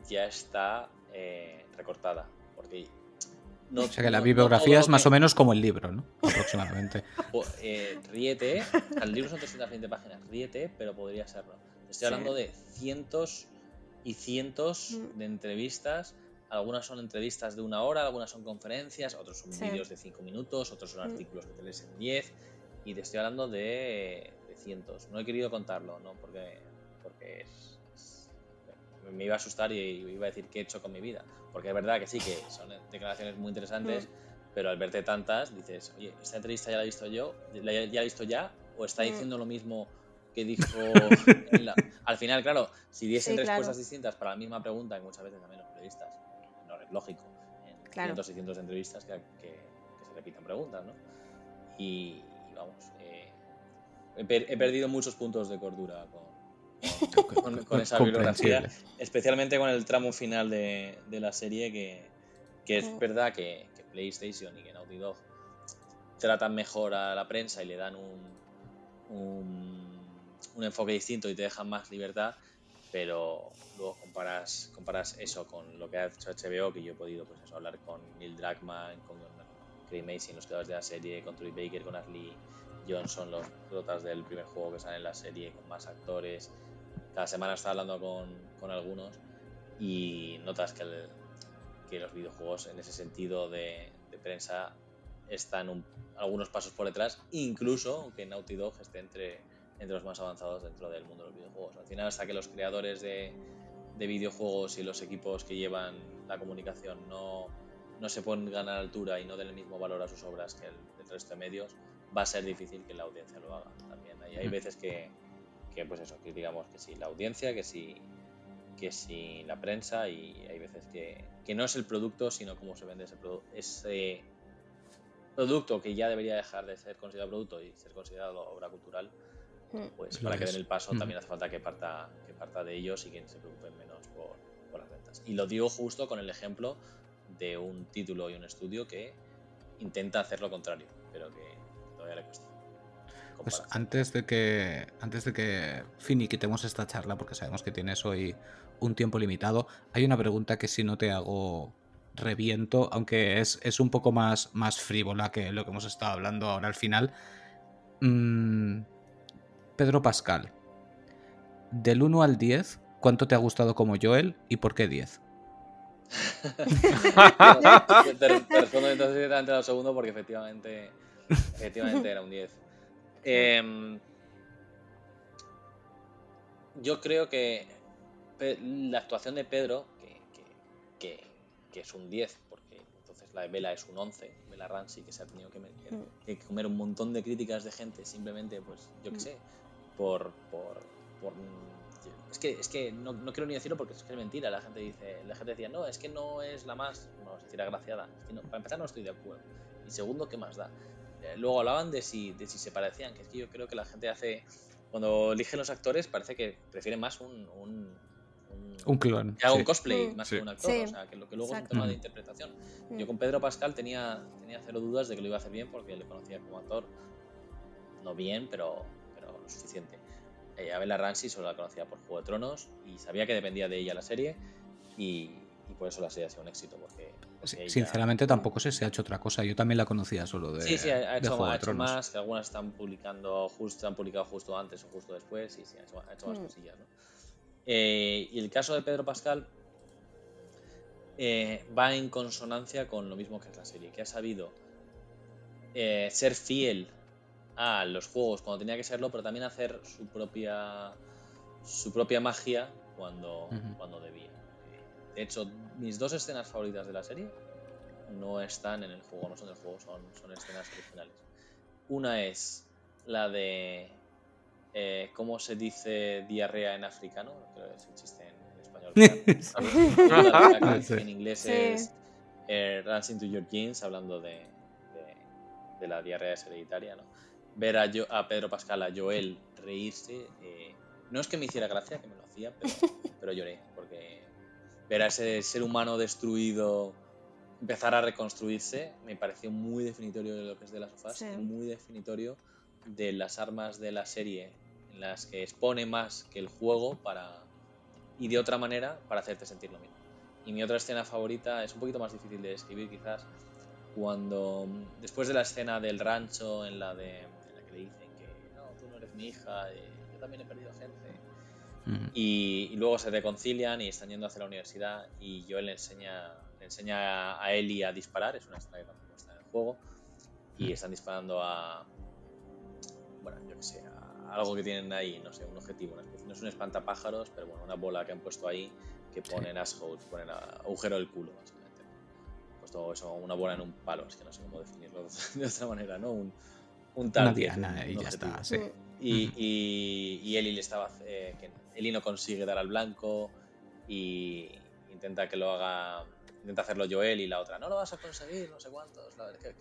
ya está eh, recortada, porque no, o sea que la bibliografía es más o menos como el libro, ¿no? Aproximadamente. [LAUGHS] eh, ríete, el libro son 320 páginas, ríete, pero podría serlo. Estoy hablando de cientos y cientos mm. de entrevistas algunas son entrevistas de una hora, algunas son conferencias, otros son vídeos de cinco minutos, otros son mm. artículos que te lees en 10. Y te estoy hablando de, cientos. No he querido contarlo, ¿no? Porque, porque me iba a asustar y iba a decir qué he hecho con mi vida. Porque es verdad que sí, que son declaraciones muy interesantes, mm. pero al verte tantas dices, oye, esta entrevista ya la he visto yo, ya la he visto ya, o está mm. diciendo lo mismo que dijo [LAUGHS] al final, claro, si diesen respuestas distintas para la misma pregunta, que muchas veces también los periodistas lógico, en cientos y cientos de entrevistas que, se repitan preguntas, ¿no? Y, vamos, eh, he, perdido muchos puntos de cordura con, con, esa bibliografía, especialmente con el tramo final de, la serie, que, es mm. verdad que, PlayStation y que Naughty Dog tratan mejor a la prensa y le dan un, un enfoque distinto y te dejan más libertad, pero luego comparas, comparas eso con lo que ha hecho HBO, que yo he podido pues eso, hablar con Neil Druckmann, con Craig Mason, los creadores de la serie, con Troy Baker, con Ashley Johnson, los protas del primer juego que sale en la serie, con más actores. Cada semana está hablando con, con algunos y notas que, que, los videojuegos en ese sentido de, de prensa están algunos pasos por detrás, incluso aunque Naughty Dog esté entre entre los más avanzados dentro del mundo de los videojuegos. Al final, hasta que los creadores de, de videojuegos y los equipos que llevan la comunicación no, no se pongan a la altura y no den el mismo valor a sus obras que el, resto de medios, va a ser difícil que la audiencia lo haga también. Hay, hay mm. veces que, que, pues eso, que digamos que sí la audiencia, que sí, que sí la prensa y hay veces que, que no es el producto, sino cómo se vende ese, ese producto que ya debería dejar de ser considerado producto y ser considerado obra cultural, Mm. pues para que den el paso mm. también hace falta que parta, que parta de ellos y que se preocupen menos por, las ventas. Y lo digo justo con el ejemplo de un título y un estudio que intenta hacer lo contrario, pero que todavía le cuesta. Pues antes de que antes de que finiquitemos esta charla, porque sabemos que tienes hoy un tiempo limitado, hay una pregunta que si no te hago reviento, aunque es, es un poco más, más frívola que lo que hemos estado hablando ahora al final. Mm, Pedro Pascal, del 1 al 10, ¿cuánto te ha gustado como Joel y por qué 10? [LAUGHS] te, respondo entonces directamente al segundo porque efectivamente, efectivamente era un 10. Em, yo creo que la actuación de Pedro, que, que, es un 10, porque entonces la de Vela es un 11, Vela Ramsey, que se ha tenido mm. que, comer un montón de críticas de gente simplemente, pues yo qué mm. sé, por, por, por es que, es que no, no, quiero ni decirlo porque es que es mentira. La gente dice, la gente decía, no, es que no es la más, vamos a decir, agraciada. Es que no, para empezar no estoy de acuerdo. Y segundo, ¿qué más da? Eh, luego hablaban de si, de si se parecían, que es que yo creo que la gente hace, cuando eligen los actores, parece que prefieren más un... Un, un, clon. Que haga un cosplay más que un actor, o sea, que lo que luego es un tema de interpretación. Yo con Pedro Pascal tenía, tenía cero dudas de que lo iba a hacer bien porque le conocía como actor, no bien, pero, pero lo suficiente. Eh, a Bella Ramsey solo la conocía por Juego de Tronos y sabía que dependía de ella la serie y, por eso la serie ha sido un éxito. Porque, Sinceramente tampoco sé si ha hecho otra cosa. Yo también la conocía solo de. Sí, sí, ha hecho, más, que algunas están publicando justo, han publicado justo antes o justo después, y sí, ha hecho, más mm. cosillas. Eh, y el caso de Pedro Pascal eh, va en consonancia con lo mismo que es la serie, que ha sabido ser fiel a los juegos cuando tenía que serlo, pero también hacer su propia su propia magia cuando, cuando debía. De hecho, mis dos escenas favoritas de la serie no están en el juego, no son del juego, son, son escenas originales. Una es la de eh, cómo se dice diarrea en africano, creo que es el chiste en, español. [LAUGHS] en inglés es eh, Runs into your jeans, hablando de, de, de la diarrea hereditaria, ¿no? ver a, yo, a Pedro Pascal, a Joel reírse, eh, no es que me hiciera gracia, que me lo hacía, pero, [LAUGHS] lloré, porque ver a ese ser humano destruido empezar a reconstruirse me pareció muy definitorio de lo que es de las sofás, muy definitorio de las armas de la serie en las que expone más que el juego para y de otra manera para hacerte sentir lo mismo. Y mi otra escena favorita es un poquito más difícil de describir quizás cuando después de la escena del rancho en la de le dicen que no, tú no eres mi hija, eh, yo también he perdido gente. Y, luego se reconcilian y están yendo hacia la universidad y yo le enseña, le enseña a Ellie a disparar, es una escena que tampoco está en el juego, y están disparando a, bueno, yo qué sé, a algo que tienen ahí, no sé, un objetivo, no es un espantapájaros, pero bueno, una bola que han puesto ahí que ponen assholes, ponen agujero del culo, básicamente. Han puesto eso, una bola en un palo, es que no sé cómo definirlo [LAUGHS] de otra manera, ¿no? Un, un tal. y ya está, sí. Y, y, y, Eli le estaba. Eh, que Eli no consigue dar al blanco y intenta que lo haga. Intenta hacerlo Joel y la otra, no lo vas a conseguir, no sé cuántos.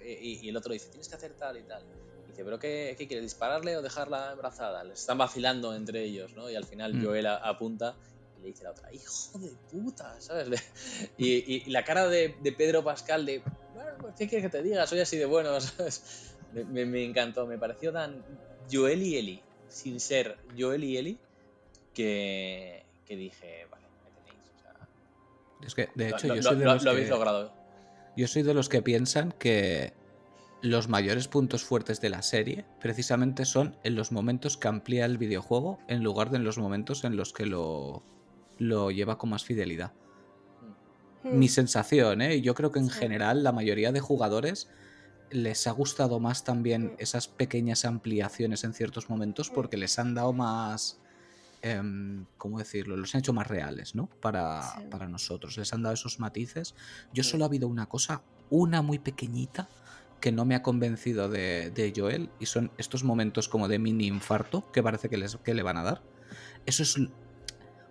y, el otro dice, tienes que hacer tal y tal. Dice, ¿pero qué, qué quieres? ¿Dispararle o dejarla embarazada? Les están vacilando entre ellos, ¿no? Y al final mm. Joel apunta y le dice a la otra, hijo de puta, ¿sabes? [LAUGHS] y, la cara de, de Pedro Pascal de, bueno, ¿qué quieres que te diga? Soy así de bueno, [LAUGHS] ¿sabes? Me, encantó, me pareció tan Joel y Eli, sin ser Joel y Eli, que, dije, vale, me tenéis. es que, de hecho, yo soy de los que, Yo soy de los que piensan que los mayores puntos fuertes de la serie precisamente son en los momentos que amplía el videojuego en lugar de en los momentos en los que lo, lo lleva con más fidelidad. Hmm. Mi sensación, ¿eh? Yo creo que en general la mayoría de jugadores les ha gustado más también esas pequeñas ampliaciones en ciertos momentos porque les han dado más... Em, ¿Cómo decirlo? Los han hecho más reales, ¿no? Para, para nosotros. Les han dado esos matices. Yo solo ha habido una cosa, una muy pequeñita, que no me ha convencido de, Joel y son estos momentos como de mini infarto que parece que, les, que le van a dar. Eso es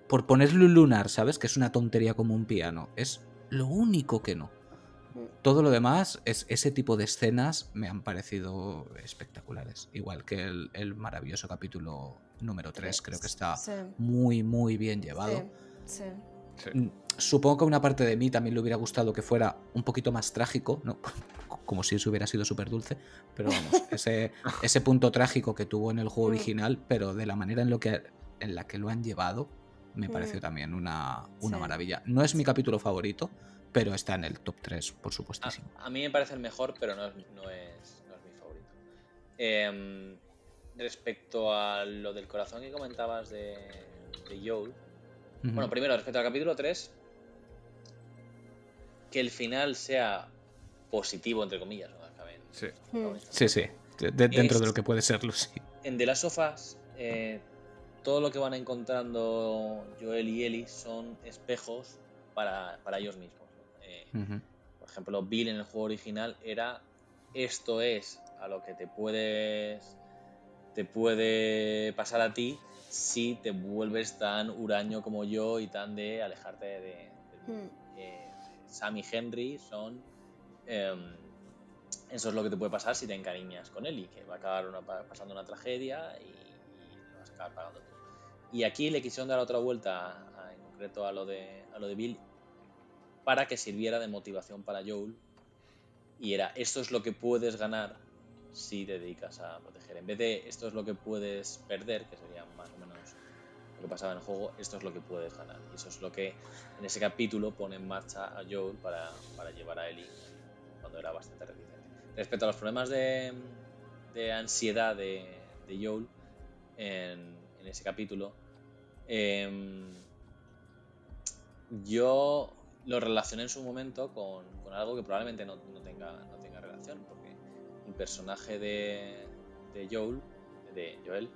por ponerle un lunar, ¿sabes? Que es una tontería como un piano. Es lo único que no. Todo lo demás, es, ese tipo de escenas me han parecido espectaculares. Igual que el, maravilloso capítulo número 3, creo que está muy, muy bien llevado. Mm, supongo que una parte de mí también le hubiera gustado que fuera un poquito más trágico, ¿no? [LAUGHS] como si eso hubiera sido súper dulce, pero vamos, [LAUGHS] ese, ese punto trágico que tuvo en el juego mm. original, pero de la manera en, lo que, en la que lo han llevado, me pareció mm. también una, una maravilla. No es mi capítulo favorito, pero está en el top 3, por supuestísimo. A, mí me parece el mejor, pero no es, no es, no es mi favorito. Em, respecto a lo del corazón que comentabas de, de Joel, bueno, primero, respecto al capítulo 3, que el final sea positivo, entre comillas, ¿no? sí. sí, sí, dentro de lo que puede serlo, sí. En The Last of Us, eh, todo lo que van encontrando Joel y Ellie son espejos para, para ellos mismos. Eh, por ejemplo, Bill en el juego original era esto es a lo que te puedes te puede pasar a ti si te vuelves tan huraño como yo y tan de alejarte de, hmm. eh, Sam y Henry son em, eso es lo que te puede pasar si te encariñas con él y que va a acabar pasando una tragedia y, lo vas a acabar pagando tú. Y aquí le quisieron dar otra vuelta, en concreto a lo, de, a lo de Bill, para que sirviera de motivación para Joel. Y era, esto es lo que puedes ganar si te dedicas a proteger. En vez de esto es lo que puedes perder, que sería más o menos lo que pasaba en el juego, esto es lo que puedes ganar. Y eso es lo que en ese capítulo pone en marcha a Joel para, para llevar a Ellie cuando era bastante reticente. Respecto a los problemas de, de ansiedad de, de Joel en, ese capítulo, em, yo lo relacioné en su momento con, con algo que probablemente no, no, tenga, no tenga relación, el personaje de, de Joel, de Joel,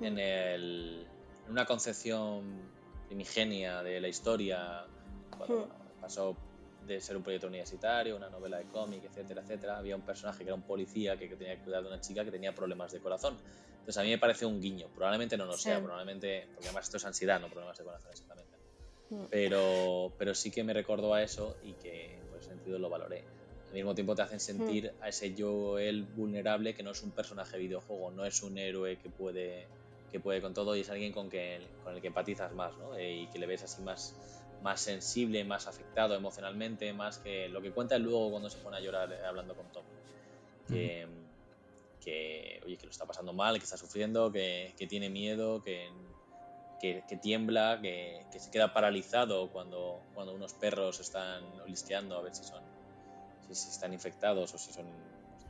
en, el, en una concepción primigenia de la historia, cuando pasó de ser un proyecto universitario, una novela de cómic, etcétera, etcétera, había un personaje que era un policía que, tenía que cuidar de una chica que tenía problemas de corazón. Entonces a mí me parece un guiño. Probablemente no lo sea, probablemente, porque además esto es ansiedad, no problemas de corazón exactamente. Pero, pero sí que me recordó a eso y que por ese sentido lo valoré al mismo tiempo te hacen sentir a ese Joel vulnerable que no es un personaje de videojuego, no es un héroe que puede, que puede con todo y es alguien con, que, con el que empatizas más ¿no? Eh, y que le ves así más, más sensible, más afectado emocionalmente, más que lo que cuenta luego cuando se pone a llorar eh, hablando con Tom. Que, que, oye, que lo está pasando mal, que está sufriendo, que, que tiene miedo, que, que, tiembla, que, que, se queda paralizado cuando, cuando unos perros están olisqueando a ver si son si, están infectados o si son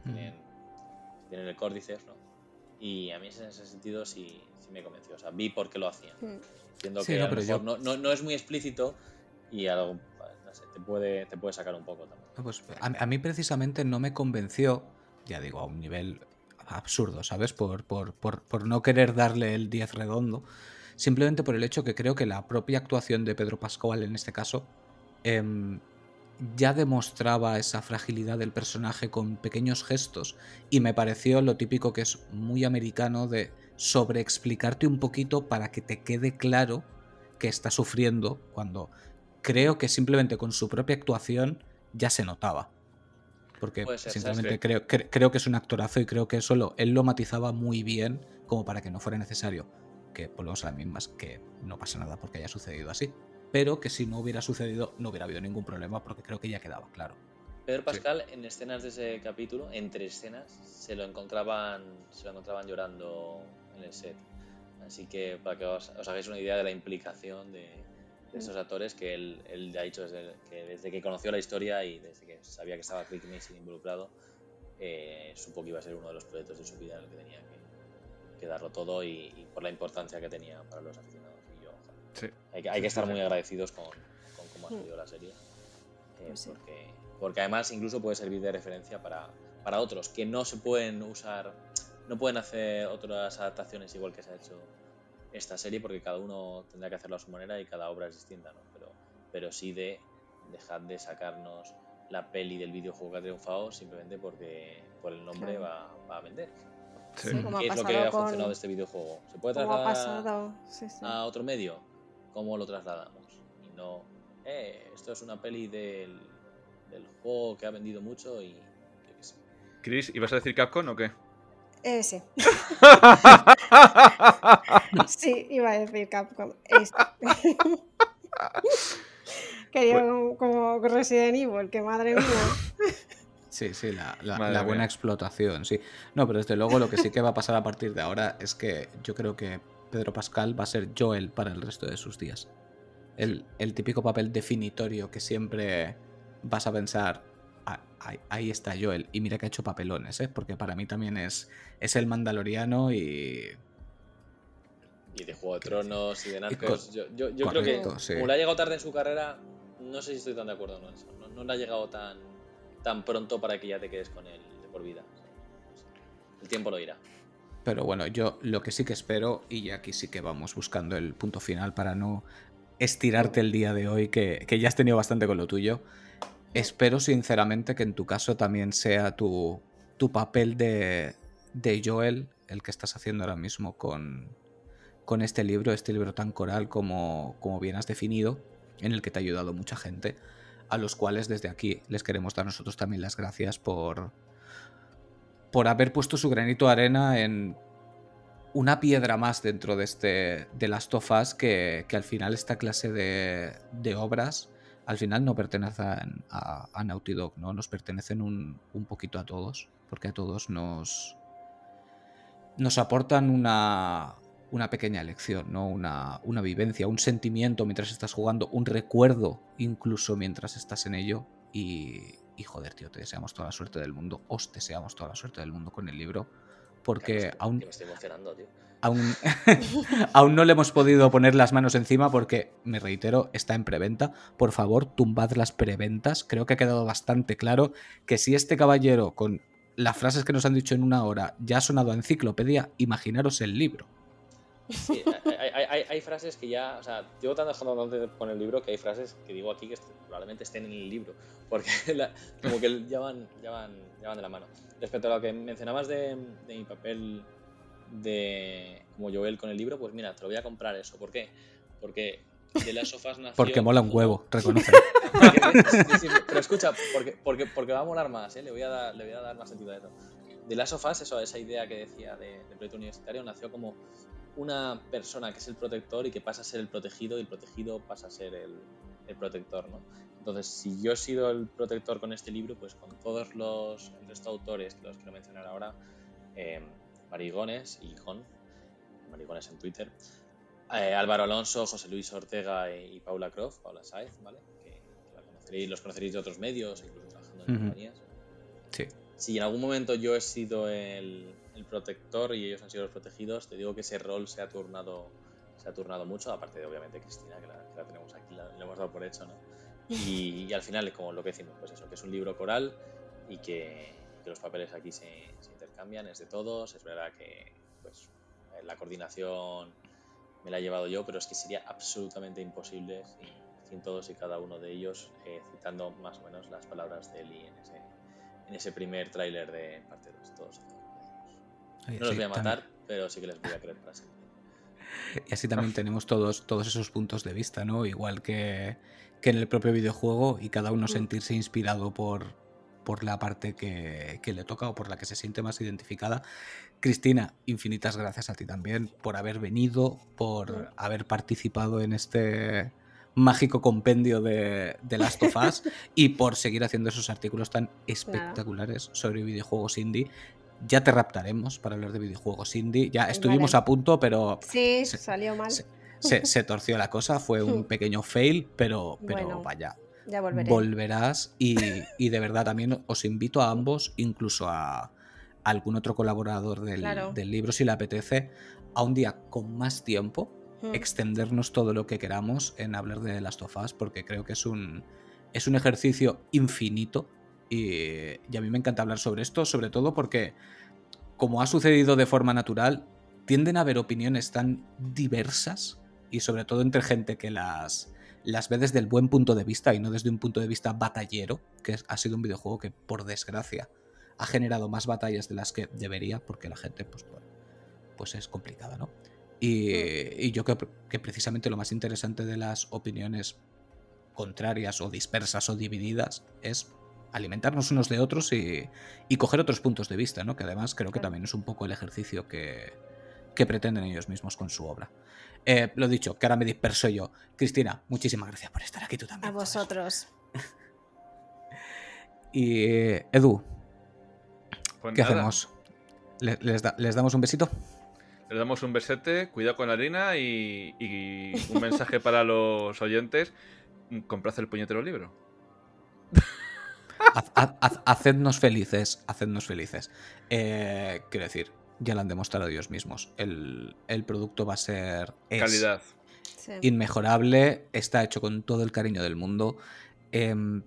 tienen, tienen, el córdices, ¿no? Y a mí en ese sentido sí, sí me convenció. O sea, vi por qué lo hacían. Siendo que no, no, no, es muy explícito y algo, no sé, te puede, te puede sacar un poco también. Pues a, mí precisamente no me convenció, ya digo, a un nivel absurdo, ¿sabes? Por, por, por, por no querer darle el 10 redondo. Simplemente por el hecho que creo que la propia actuación de Pedro Pascual en este caso eh, ya demostraba esa fragilidad del personaje con pequeños gestos y me pareció lo típico que es muy americano de sobreexplicarte un poquito para que te quede claro que está sufriendo cuando creo que simplemente con su propia actuación ya se notaba. Porque sinceramente creo, creo que es un actorazo y creo que eso él lo matizaba muy bien como para que no fuera necesario. Que volvemos a las mismas, que no pasa nada porque haya sucedido así pero que si no hubiera sucedido no hubiera habido ningún problema porque creo que ya quedaba claro. Pedro Pascal en escenas de ese capítulo, entre escenas, se lo encontraban, se lo encontraban llorando en el set. Así que para que os, hagáis una idea de la implicación de, esos actores que él, él ha dicho desde que, desde que conoció la historia y desde que sabía que estaba Rick Mason involucrado, eh, supo que iba a ser uno de los proyectos de su vida en el que tenía que, darlo todo y, y por la importancia que tenía para los aficionados. Hay, que, estar muy agradecidos con, cómo ha mm. salido la serie. Eh, pues porque, además incluso puede servir de referencia para, para otros que no se pueden usar, no pueden hacer otras adaptaciones igual que se ha hecho esta serie porque cada uno tendrá que hacerlo a su manera y cada obra es distinta, ¿no? Pero, pero sí de dejar de sacarnos la peli del videojuego que ha triunfado simplemente porque por el nombre va, a vender. ¿Qué es lo que ha funcionado de este videojuego? ¿Se puede trasladar a otro medio? cómo lo trasladamos. Y no, eh, esto es una peli del, del juego que ha vendido mucho y yo qué sé. Chris, ¿ibas a decir Capcom o qué? Eh, sí. [LAUGHS] sí, iba a decir Capcom. [LAUGHS] [LAUGHS] Quería pues como Resident Evil, que madre mía. Sí, sí, la, la buena explotación, sí. No, pero desde luego lo que sí que va a pasar a partir de ahora es que yo creo que Pedro Pascal va a ser Joel para el resto de sus días. El, típico papel definitorio que siempre vas a pensar, ah, ahí, está Joel. Y mira que ha hecho papelones, ¿eh? porque para mí también es, es el mandaloriano y... Y de Juego de Tronos y de Narcos. Yo, creo que como le ha llegado tarde en su carrera, no sé si estoy tan de acuerdo con eso. No, le ha llegado tan, tan pronto para que ya te quedes con él de por vida. El tiempo lo irá. Pero bueno, yo lo que sí que espero, y aquí sí que vamos buscando el punto final para no estirarte el día de hoy, que, ya has tenido bastante con lo tuyo. Espero sinceramente que en tu caso también sea tu, tu papel de, de Joel el que estás haciendo ahora mismo con, con este libro, este libro tan coral como, como bien has definido, en el que te ha ayudado mucha gente, a los cuales desde aquí les queremos dar nosotros también las gracias por, por haber puesto su granito de arena en una piedra más dentro de este de las tofas que, que al final esta clase de, de, obras al final no pertenecen a, a Naughty Dog, ¿no? Nos pertenecen un, un, poquito a todos, porque a todos nos, nos aportan una, una pequeña lección, ¿no? Una, una vivencia, un sentimiento mientras estás jugando, un recuerdo incluso mientras estás en ello y, y joder, tío, te deseamos toda la suerte del mundo. Os deseamos toda la suerte del mundo con el libro. Porque aún. Me estoy emocionando, tío. Aún, [LAUGHS] [LAUGHS] aún no le hemos podido poner las manos encima porque, me reitero, está en preventa. Por favor, tumbad las preventas. Creo que ha quedado bastante claro que si este caballero, con las frases que nos han dicho en una hora, ya ha sonado a enciclopedia, imaginaros el libro. Sí, hay, hay, hay, frases que ya, o sea, llevo tan dejando con el libro que hay frases que digo aquí que probablemente estén en el libro, [LAUGHS] porque la, como que ya van, ya, van, ya van de la mano. Respecto a lo que mencionabas de, de, mi papel de como Joel con el libro, pues mira, te lo voy a comprar eso. ¿Por qué? Porque de las sofás nació... Porque mola un huevo, [LAUGHS] reconoce. pero escucha, porque, porque, porque va a molar más, ¿eh? le, voy a dar, le voy a dar más sentido a eso. De las sofás, eso, esa idea que decía de, de proyecto universitario, nació como una persona que es el protector y que pasa a ser el protegido y el protegido pasa a ser el, el protector, ¿no? Entonces, si yo he sido el protector con este libro, pues con todos los el resto de autores que los quiero mencionar ahora, eh, Marigones y Jon, Marigones en Twitter, eh, Álvaro Alonso, José Luis Ortega y, y Paula Croft, Paula Saez, ¿vale? Que, que conoceréis, los conoceréis de otros medios, incluso trabajando en uh -huh. compañías. Sí. Si en algún momento yo he sido el, el protector y ellos han sido los protegidos, te digo que ese rol se ha turnado, se ha turnado mucho, aparte de obviamente Cristina, que la, que la tenemos aquí, la, la, hemos dado por hecho, ¿no? [LAUGHS] Y, y, al final, como lo que decimos, pues eso, que es un libro coral y que, que los papeles aquí se, se, intercambian, es de todos, es verdad que pues, la coordinación me la he llevado yo, pero es que sería absolutamente imposible sin, sin todos y cada uno de ellos, eh, citando más o menos las palabras de Eli en ese, en ese primer tráiler de parte 2, todos. Ay, no los voy a matar, también. pero sí que les voy a creer para siempre. Y así también tenemos todos, todos esos puntos de vista, ¿no? Igual que, que en el propio videojuego y cada uno sentirse inspirado por, por la parte que, que, le toca o por la que se siente más identificada. Cristina, infinitas gracias a ti también por haber venido, por haber participado en este mágico compendio de, de Last of Us [LAUGHS] y por seguir haciendo esos artículos tan espectaculares sobre videojuegos indie ya te raptaremos para hablar de videojuegos indie. Ya estuvimos vale. a punto, pero. Sí, se, salió mal. Se, se, se, torció la cosa, fue un [LAUGHS] pequeño fail, pero, pero bueno, vaya. Ya volveré. Volverás y, y, de verdad también os invito a ambos, incluso a, algún otro colaborador del, claro. del, libro, si le apetece, a un día con más tiempo, hmm. extendernos todo lo que queramos en hablar de Last of Us, porque creo que es un, es un ejercicio infinito y, y, a mí me encanta hablar sobre esto, sobre todo porque, como ha sucedido de forma natural, tienden a haber opiniones tan diversas y sobre todo entre gente que las, las ve desde el buen punto de vista y no desde un punto de vista batallero, que ha sido un videojuego que, por desgracia, ha generado más batallas de las que debería, porque la gente, pues, pues es complicada, ¿no? Y, y yo creo que precisamente lo más interesante de las opiniones contrarias o dispersas o divididas es alimentarnos unos de otros y, y, coger otros puntos de vista, ¿no? Que además creo que también es un poco el ejercicio que, que pretenden ellos mismos con su obra. Eh, lo dicho, que ahora me disperso yo. Cristina, muchísimas gracias por estar aquí tú también. A vosotros. [LAUGHS] y Edu, pues ¿qué nada. hacemos? ¿Les, les, da, ¿Les, damos un besito? Les damos un besete, cuidado con la harina y, y un mensaje para los oyentes. Comprad el puñetero libro. [LAUGHS] haz, haz, hacednos felices, hacednos felices. Eh, quiero decir, ya lo han demostrado ellos mismos. El, el producto va a ser es calidad inmejorable, está hecho con todo el cariño del mundo. Eh,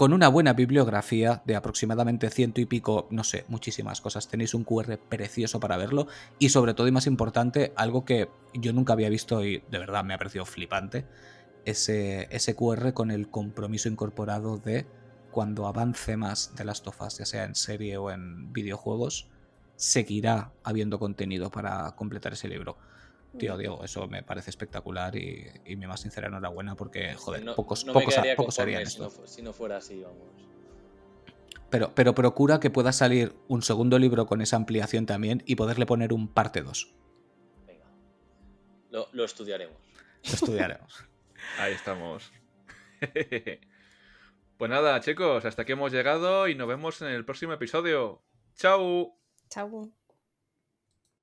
con una buena bibliografía de aproximadamente ciento y pico, no sé, muchísimas cosas. Tenéis un QR precioso para verlo y sobre todo y más importante, algo que yo nunca había visto y de verdad me ha parecido flipante, ese, ese QR con el compromiso incorporado de cuando avance más de las tofas, ya sea en serie o en videojuegos, seguirá habiendo contenido para completar ese libro. Tío, Diego, eso me parece espectacular y, mi más sincera enhorabuena porque, joder, pocos, pocos, pocos harían esto. Si no, fuera así, vamos. Pero, pero procura que pueda salir un segundo libro con esa ampliación también y poderle poner un parte 2. Venga. Lo, lo estudiaremos. Lo estudiaremos. [LAUGHS] Ahí estamos. [LAUGHS] pues nada, chicos, hasta aquí hemos llegado y nos vemos en el próximo episodio. ¡Chao! Chao.